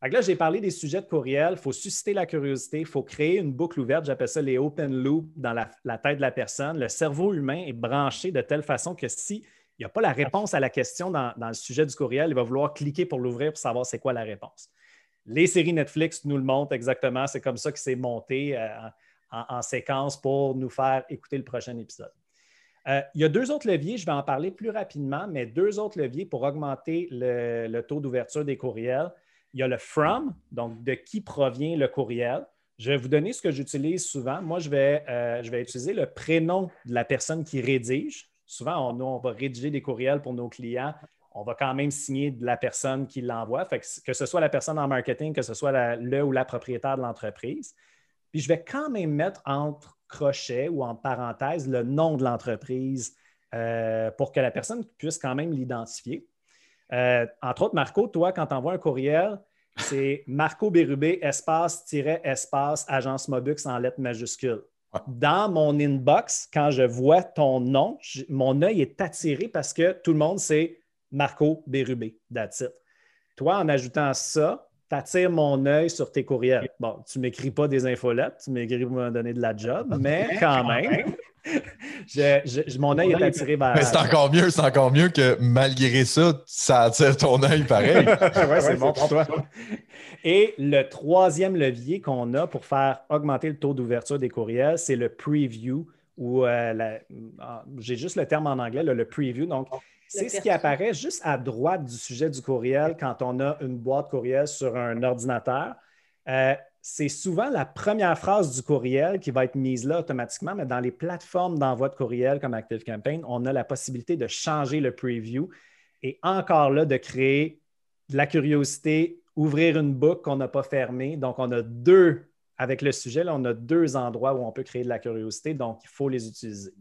là, j'ai parlé des sujets de courriel. Il faut susciter la curiosité. Il faut créer une boucle ouverte. J'appelle ça les open loops dans la, tête de la personne. Le cerveau humain est branché de telle façon que si il n'y a pas la réponse à la question dans, le sujet du courriel, il va vouloir cliquer pour l'ouvrir pour savoir c'est quoi la réponse. Les séries Netflix nous le montrent exactement. C'est comme ça que c'est monté. Euh, en, séquence pour nous faire écouter le prochain épisode. Euh, il y a deux autres leviers, je vais en parler plus rapidement, mais deux autres leviers pour augmenter le, taux d'ouverture des courriels. Il y a le from, donc de qui provient le courriel. Je vais vous donner ce que j'utilise souvent. Moi, je vais, euh, je vais utiliser le prénom de la personne qui rédige. Souvent, on, on va rédiger des courriels pour nos clients on va quand même signer de la personne qui l'envoie, que, que, ce soit la personne en marketing, que ce soit le ou la propriétaire de l'entreprise. Puis je vais quand même mettre entre crochets ou en parenthèse le nom de l'entreprise euh, pour que la personne puisse quand même l'identifier. Euh, entre autres, Marco, toi, quand tu envoies un courriel, c'est Marco Bérubé, espace, espace, agence Mobux en lettres majuscules. Dans mon inbox, quand je vois ton nom, mon œil est attiré parce que tout le monde, c'est Marco Bérubé, that's it. Toi, en ajoutant ça, attires mon œil sur tes courriels. Bon, tu ne m'écris pas des infolettes, tu m'écris pour me donner de la job, mais quand même, mon œil est attiré vers. Mais c'est encore mieux, c'est encore mieux que malgré ça, ça attire ton œil pareil. oui, c'est bon pour toi. Et le troisième levier qu'on a pour faire augmenter le taux d'ouverture des courriels, c'est le preview ou euh, j'ai juste le terme en anglais, le preview. Donc, c'est ce qui apparaît juste à droite du sujet du courriel quand on a une boîte courriel sur un ordinateur. Euh, c'est souvent la première phrase du courriel qui va être mise là automatiquement, mais dans les plateformes d'envoi de courriel comme ActiveCampaign, on a la possibilité de changer le preview et encore là de créer de la curiosité, ouvrir une boucle qu'on n'a pas fermée. Donc, on a deux, avec le sujet, là, on a deux endroits où on peut créer de la curiosité, donc il faut les utiliser.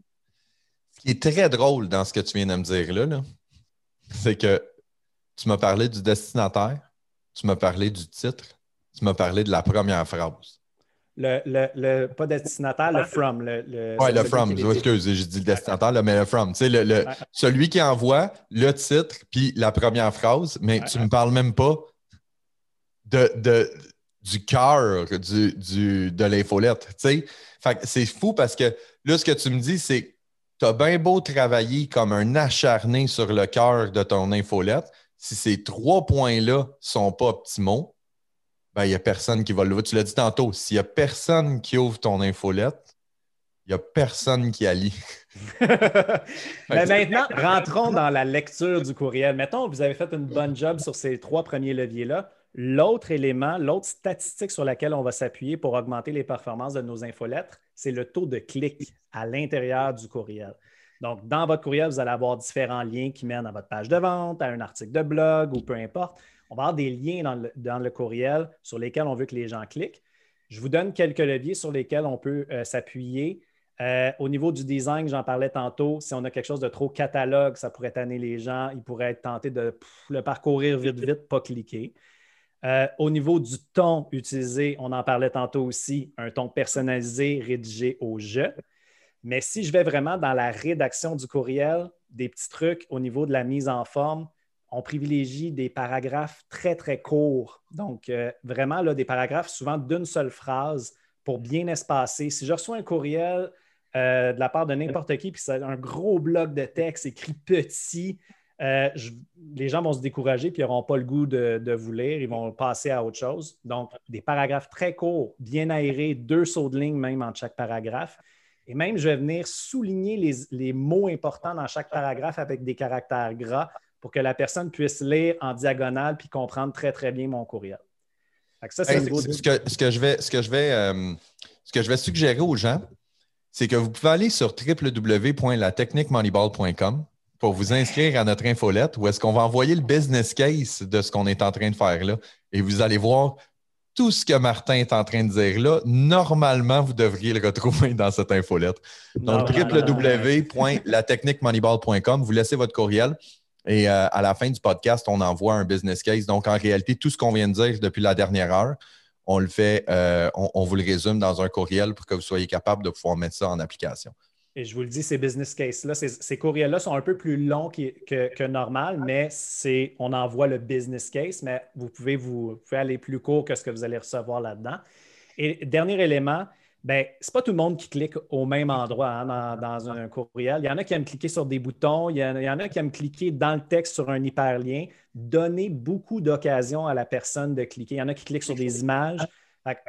Ce qui est très drôle dans ce que tu viens de me dire là, c'est que tu m'as parlé du destinataire, tu m'as parlé du titre, tu m'as parlé de la première phrase. Le, le, pas destinataire, le from. Le, oui, le from. Je excuse, j'ai dit le destinataire, mais le from. Tu sais, le, celui qui envoie le titre puis la première phrase, mais tu ne me parles même pas de, de du cœur du, du, de l'infolette. Tu sais? C'est fou parce que là, ce que tu me dis, c'est tu as bien beau travailler comme un acharné sur le cœur de ton infolette, si ces trois points-là ne sont pas optimaux, ben, il n'y a personne qui va le voir. Tu l'as dit tantôt, s'il n'y a personne qui ouvre ton infolette, Il n'y a personne qui a lu. Mais maintenant, rentrons dans la lecture du courriel. Mettons, vous avez fait une bonne job sur ces trois premiers leviers-là. L'autre élément, l'autre statistique sur laquelle on va s'appuyer pour augmenter les performances de nos infolettres, c'est le taux de clic à l'intérieur du courriel. Donc, dans votre courriel, vous allez avoir différents liens qui mènent à votre page de vente, à un article de blog ou peu importe. On va avoir des liens dans le, courriel sur lesquels on veut que les gens cliquent. Je vous donne quelques leviers sur lesquels on peut euh, s'appuyer. Euh, au niveau du design, j'en parlais tantôt, si on a quelque chose de trop catalogue, ça pourrait tanner les gens. Ils pourraient être tentés de le parcourir vite, vite, pas cliquer. Euh, au niveau du ton utilisé, on en parlait tantôt aussi, un ton personnalisé, rédigé au jeu. Mais si je vais vraiment dans la rédaction du courriel, des petits trucs au niveau de la mise en forme, on privilégie des paragraphes très, très courts. Donc, euh, vraiment, là, des paragraphes souvent d'une seule phrase pour bien espacer. Si je reçois un courriel euh, de la part de n'importe qui, puis c'est un gros bloc de texte écrit petit, euh, les gens vont se décourager puis ils n'auront pas le goût de, vous lire, ils vont passer à autre chose. Donc, des paragraphes très courts, bien aérés, deux sauts de ligne même entre chaque paragraphe. Et même, je vais venir souligner les, les mots importants dans chaque paragraphe avec des caractères gras pour que la personne puisse lire en diagonale puis comprendre très, très bien mon courriel. ce, que, je vais, ce, que je vais, euh, ce que je vais suggérer aux gens, c'est que vous pouvez aller sur www.latechniquemoneyball.com pour vous inscrire à notre infolette où est-ce qu'on va envoyer le business case de ce qu'on est en train de faire là. Et vous allez voir tout ce que Martin est en train de dire là. Normalement, vous devriez le retrouver dans cette infolette. Donc, www.latechniquemoneyball.com, vous laissez votre courriel. Et euh, à la fin du podcast, on envoie un business case. Donc, en réalité, tout ce qu'on vient de dire depuis la dernière heure, on le fait, euh, on, vous le résume dans un courriel pour que vous soyez capable de pouvoir mettre ça en application. Et je vous le dis, ces business cases-là, ces, courriels-là sont un peu plus longs que, normal, mais c'est, on envoie le business case, mais vous pouvez, vous, vous pouvez aller plus court que ce que vous allez recevoir là-dedans. Et dernier élément, ben, ce n'est pas tout le monde qui clique au même endroit hein, dans, un courriel. Il y en a qui aiment cliquer sur des boutons, il y, en, a qui aiment cliquer dans le texte sur un hyperlien. Donnez beaucoup d'occasions à la personne de cliquer. Il y en a qui cliquent sur des images.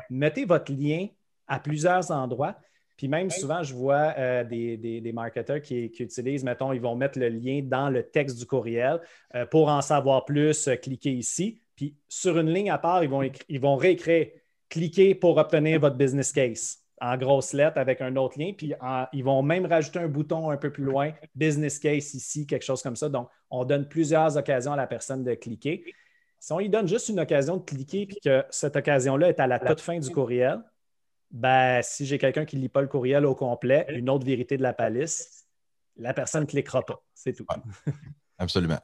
mettez votre lien à plusieurs endroits. Puis même souvent, je vois euh, des, marketeurs qui, utilisent, mettons, ils vont mettre le lien dans le texte du courriel euh, pour en savoir plus, euh, cliquez ici. Puis sur une ligne à part, ils vont, ils vont réécrire cliquez pour obtenir votre business case en grosses lettres avec un autre lien. Puis ils vont même rajouter un bouton un peu plus loin, business case ici, quelque chose comme ça. Donc, on donne plusieurs occasions à la personne de cliquer. Si on lui donne juste une occasion de cliquer puis que cette occasion-là est à la toute fin du courriel, ben, si j'ai quelqu'un qui ne lit pas le courriel au complet, une autre vérité de la palisse, la personne ne cliquera pas. C'est tout. absolument.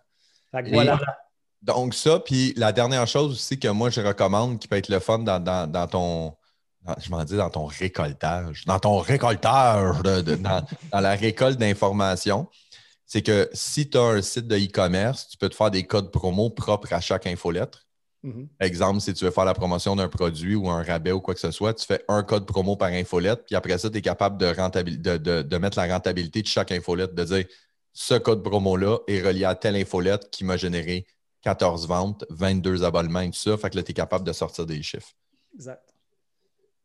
donc, ça, puis la dernière chose aussi que moi je recommande qui peut être le fun dans ton, je m'en dis dans ton récoltage, dans ton récoltage, dans, la récolte d'informations, c'est que si tu as un site de e-commerce, tu peux te faire des codes promo propres à chaque infolettre. Mm-hmm. Exemple, si tu veux faire la promotion d'un produit ou un rabais ou quoi que ce soit, tu fais un code promo par infolette, puis après ça, tu es capable de, de, mettre la rentabilité de chaque infolette, de dire ce code promo-là est relié à telle infolette qui m'a généré 14 ventes, 22 abonnements et tout ça. Fait que là, tu es capable de sortir des chiffres. Exact.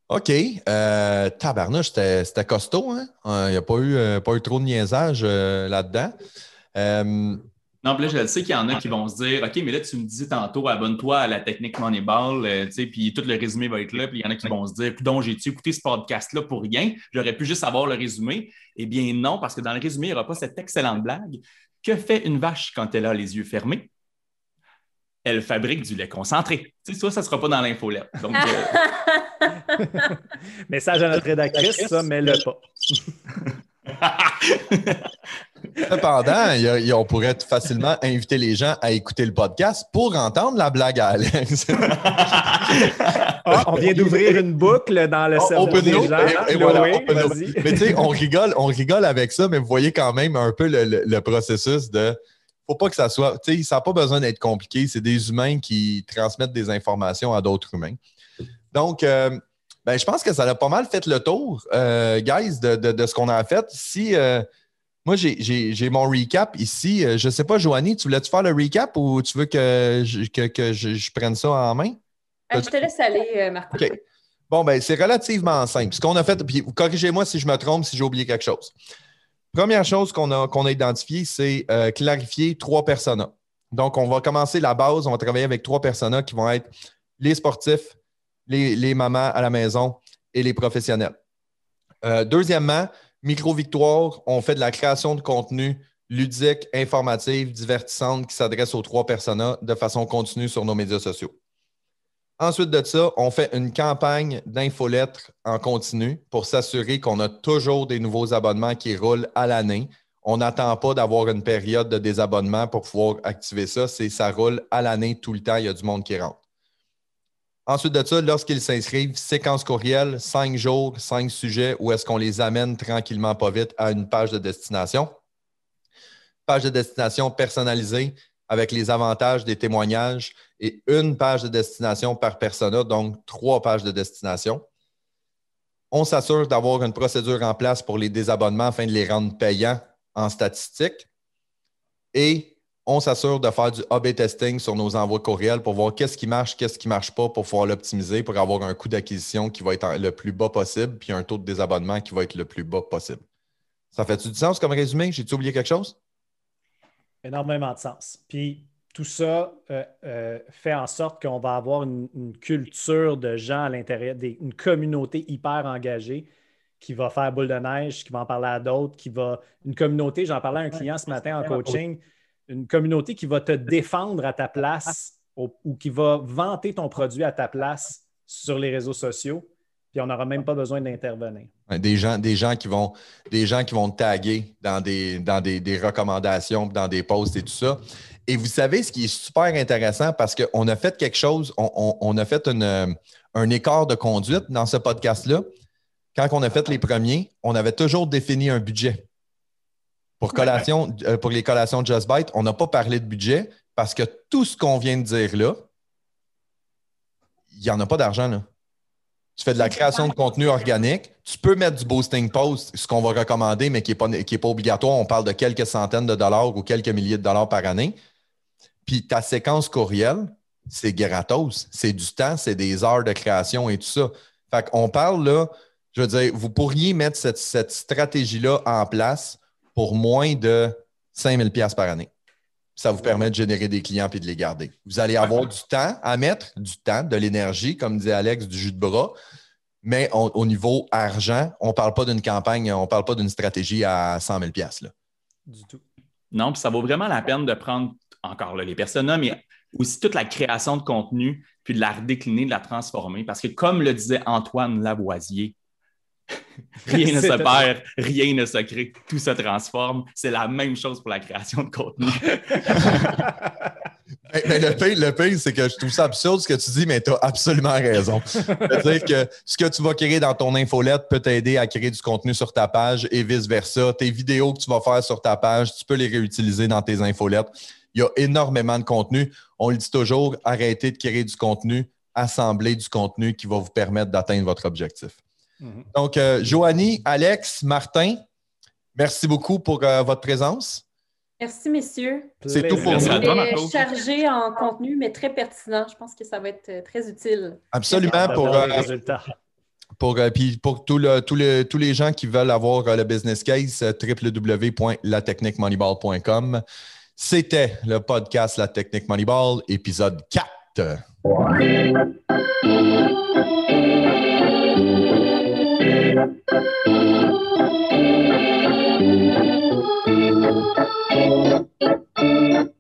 OK. Euh, tabarnouche, c'était costaud. Hein? Il euh, n'y a pas eu, euh, pas eu trop de niaisage euh, là-dedans. Non, là, je sais qu'il y en a qui vont se dire OK, mais là, tu me disais tantôt, abonne-toi à la technique Moneyball, puis tout le résumé va être là. Puis il y en a qui vont se dire Donc, j'ai-tu écouté ce podcast-là pour rien? J'aurais pu juste avoir le résumé. Eh bien, non, parce que dans le résumé, il n'y aura pas cette excellente blague. Que fait une vache quand elle a les yeux fermés? Elle fabrique du lait concentré. Tu sais, ça, ça ne sera pas dans l'infolette. Donc, euh... Message à notre rédactrice, ça, mais le pas. Cependant, on pourrait facilement inviter les gens à écouter le podcast pour entendre la blague à Alex. Ah, on vient d'ouvrir une boucle dans le cerveau des gens. mais tu sais, on rigole, on rigole avec ça, mais vous voyez quand même un peu le processus de faut pas que ça soit. Tu sais, ça n'a pas besoin d'être compliqué. C'est des humains qui transmettent des informations à d'autres humains. Donc, euh, ben, je pense que ça a pas mal fait le tour, euh, guys, de, ce qu'on a fait. Si. Euh, moi, j'ai mon recap ici. Je ne sais pas, Joanie, tu voulais-tu faire le recap ou tu veux que je, que, je, prenne ça en main? je te laisse aller, Marc. OK. Bon, ben, c'est relativement simple. Ce qu'on a fait, puis corrigez-moi si je me trompe, si j'ai oublié quelque chose. Première chose qu'on a, qu'on a identifiée, c'est euh, clarifier trois personas. Donc, on va commencer la base, on va travailler avec trois personas qui vont être les sportifs, les, mamans à la maison et les professionnels. Euh, deuxièmement, micro-victoire, on fait de la création de contenu ludique, informative, divertissante qui s'adresse aux trois personas de façon continue sur nos médias sociaux. Ensuite de ça, on fait une campagne d'infolettres en continu pour s'assurer qu'on a toujours des nouveaux abonnements qui roulent à l'année. On n'attend pas d'avoir une période de désabonnement pour pouvoir activer ça. Ça roule à l'année tout le temps. Il y a du monde qui rentre. Ensuite de ça, lorsqu'ils s'inscrivent, séquence courriel, cinq jours, cinq sujets, où est-ce qu'on les amène tranquillement, pas vite, à une page de destination. Page de destination personnalisée avec les avantages des témoignages et une page de destination par persona, donc trois pages de destination. On s'assure d'avoir une procédure en place pour les désabonnements afin de les rendre payants en statistique. Et on s'assure de faire du A-B testing sur nos envois courriels pour voir qu'est-ce qui marche, qu'est-ce qui ne marche pas pour pouvoir l'optimiser, pour avoir un coût d'acquisition qui va être le plus bas possible, puis un taux de désabonnement qui va être le plus bas possible. Ça fait-tu du sens comme résumé? J'ai-tu oublié quelque chose? Énormément de sens. Puis tout ça euh, euh, fait en sorte qu'on va avoir une, culture de gens à l'intérieur, une communauté hyper engagée qui va faire boule de neige, qui va en parler à d'autres, qui va. Une communauté, j'en parlais à un client ce matin en coaching, une communauté qui va te défendre à ta place ou qui va vanter ton produit à ta place sur les réseaux sociaux, puis on n'aura même pas besoin d'intervenir. Des gens, des gens qui vont des gens qui vont taguer dans des, dans des, des recommandations, dans des posts et tout ça. Et vous savez ce qui est super intéressant parce qu'on a fait quelque chose, on, a fait un écart de conduite dans ce podcast-là. Quand on a fait les premiers, on avait toujours défini un budget. Pour, collation, euh, pour les collations Just Bite, on n'a pas parlé de budget parce que tout ce qu'on vient de dire là, il n'y en a pas d'argent là. Tu fais de la création de contenu organique. Tu peux mettre du boosting post, ce qu'on va recommander, mais qui n'est pas, pas obligatoire. On parle de quelques centaines de dollars ou quelques milliers de dollars par année. Puis ta séquence courriel, c'est gratos. C'est du temps, c'est des heures de création et tout ça. Fait qu'on parle là, je veux dire, vous pourriez mettre cette, stratégie-là en place pour moins de 5000 pièces par année. Ça vous permet de générer des clients et de les garder. Vous allez avoir du temps à mettre, du temps, de l'énergie, comme dit Alex, du jus de bras. Mais au niveau argent, on ne parle pas d'une campagne, on ne parle pas d'une stratégie à 100 000 là. Du tout. Non, puis ça vaut vraiment la peine de prendre encore les personas, mais aussi toute la création de contenu, puis de la redécliner, de la transformer. Parce que comme le disait Antoine Lavoisier, rien ne se perd, rien ne se crée, tout se transforme. C'est la même chose pour la création de contenu. mais, le pire, c'est que je trouve ça absurde ce que tu dis, mais tu as absolument raison. C'est-à-dire que ce que tu vas créer dans ton infolette peut t'aider à créer du contenu sur ta page et vice-versa. Tes vidéos que tu vas faire sur ta page, tu peux les réutiliser dans tes infolettes. Il y a énormément de contenu. On le dit toujours, arrêtez de créer du contenu, assembler du contenu qui va vous permettre d'atteindre votre objectif. Mhm. Donc, euh, Joanie, Alex, Martin, merci beaucoup pour euh, votre présence. Merci, messieurs. C'est tout pour nous. chargé en contenu, mais très pertinent. Je pense que ça va être euh, très utile. Absolument. Pour, pour, puis pour tous les gens qui veulent avoir le business case, www.latechniquemoneyball.com. C'était le podcast La Technique Moneyball, épisode 4. Thank you.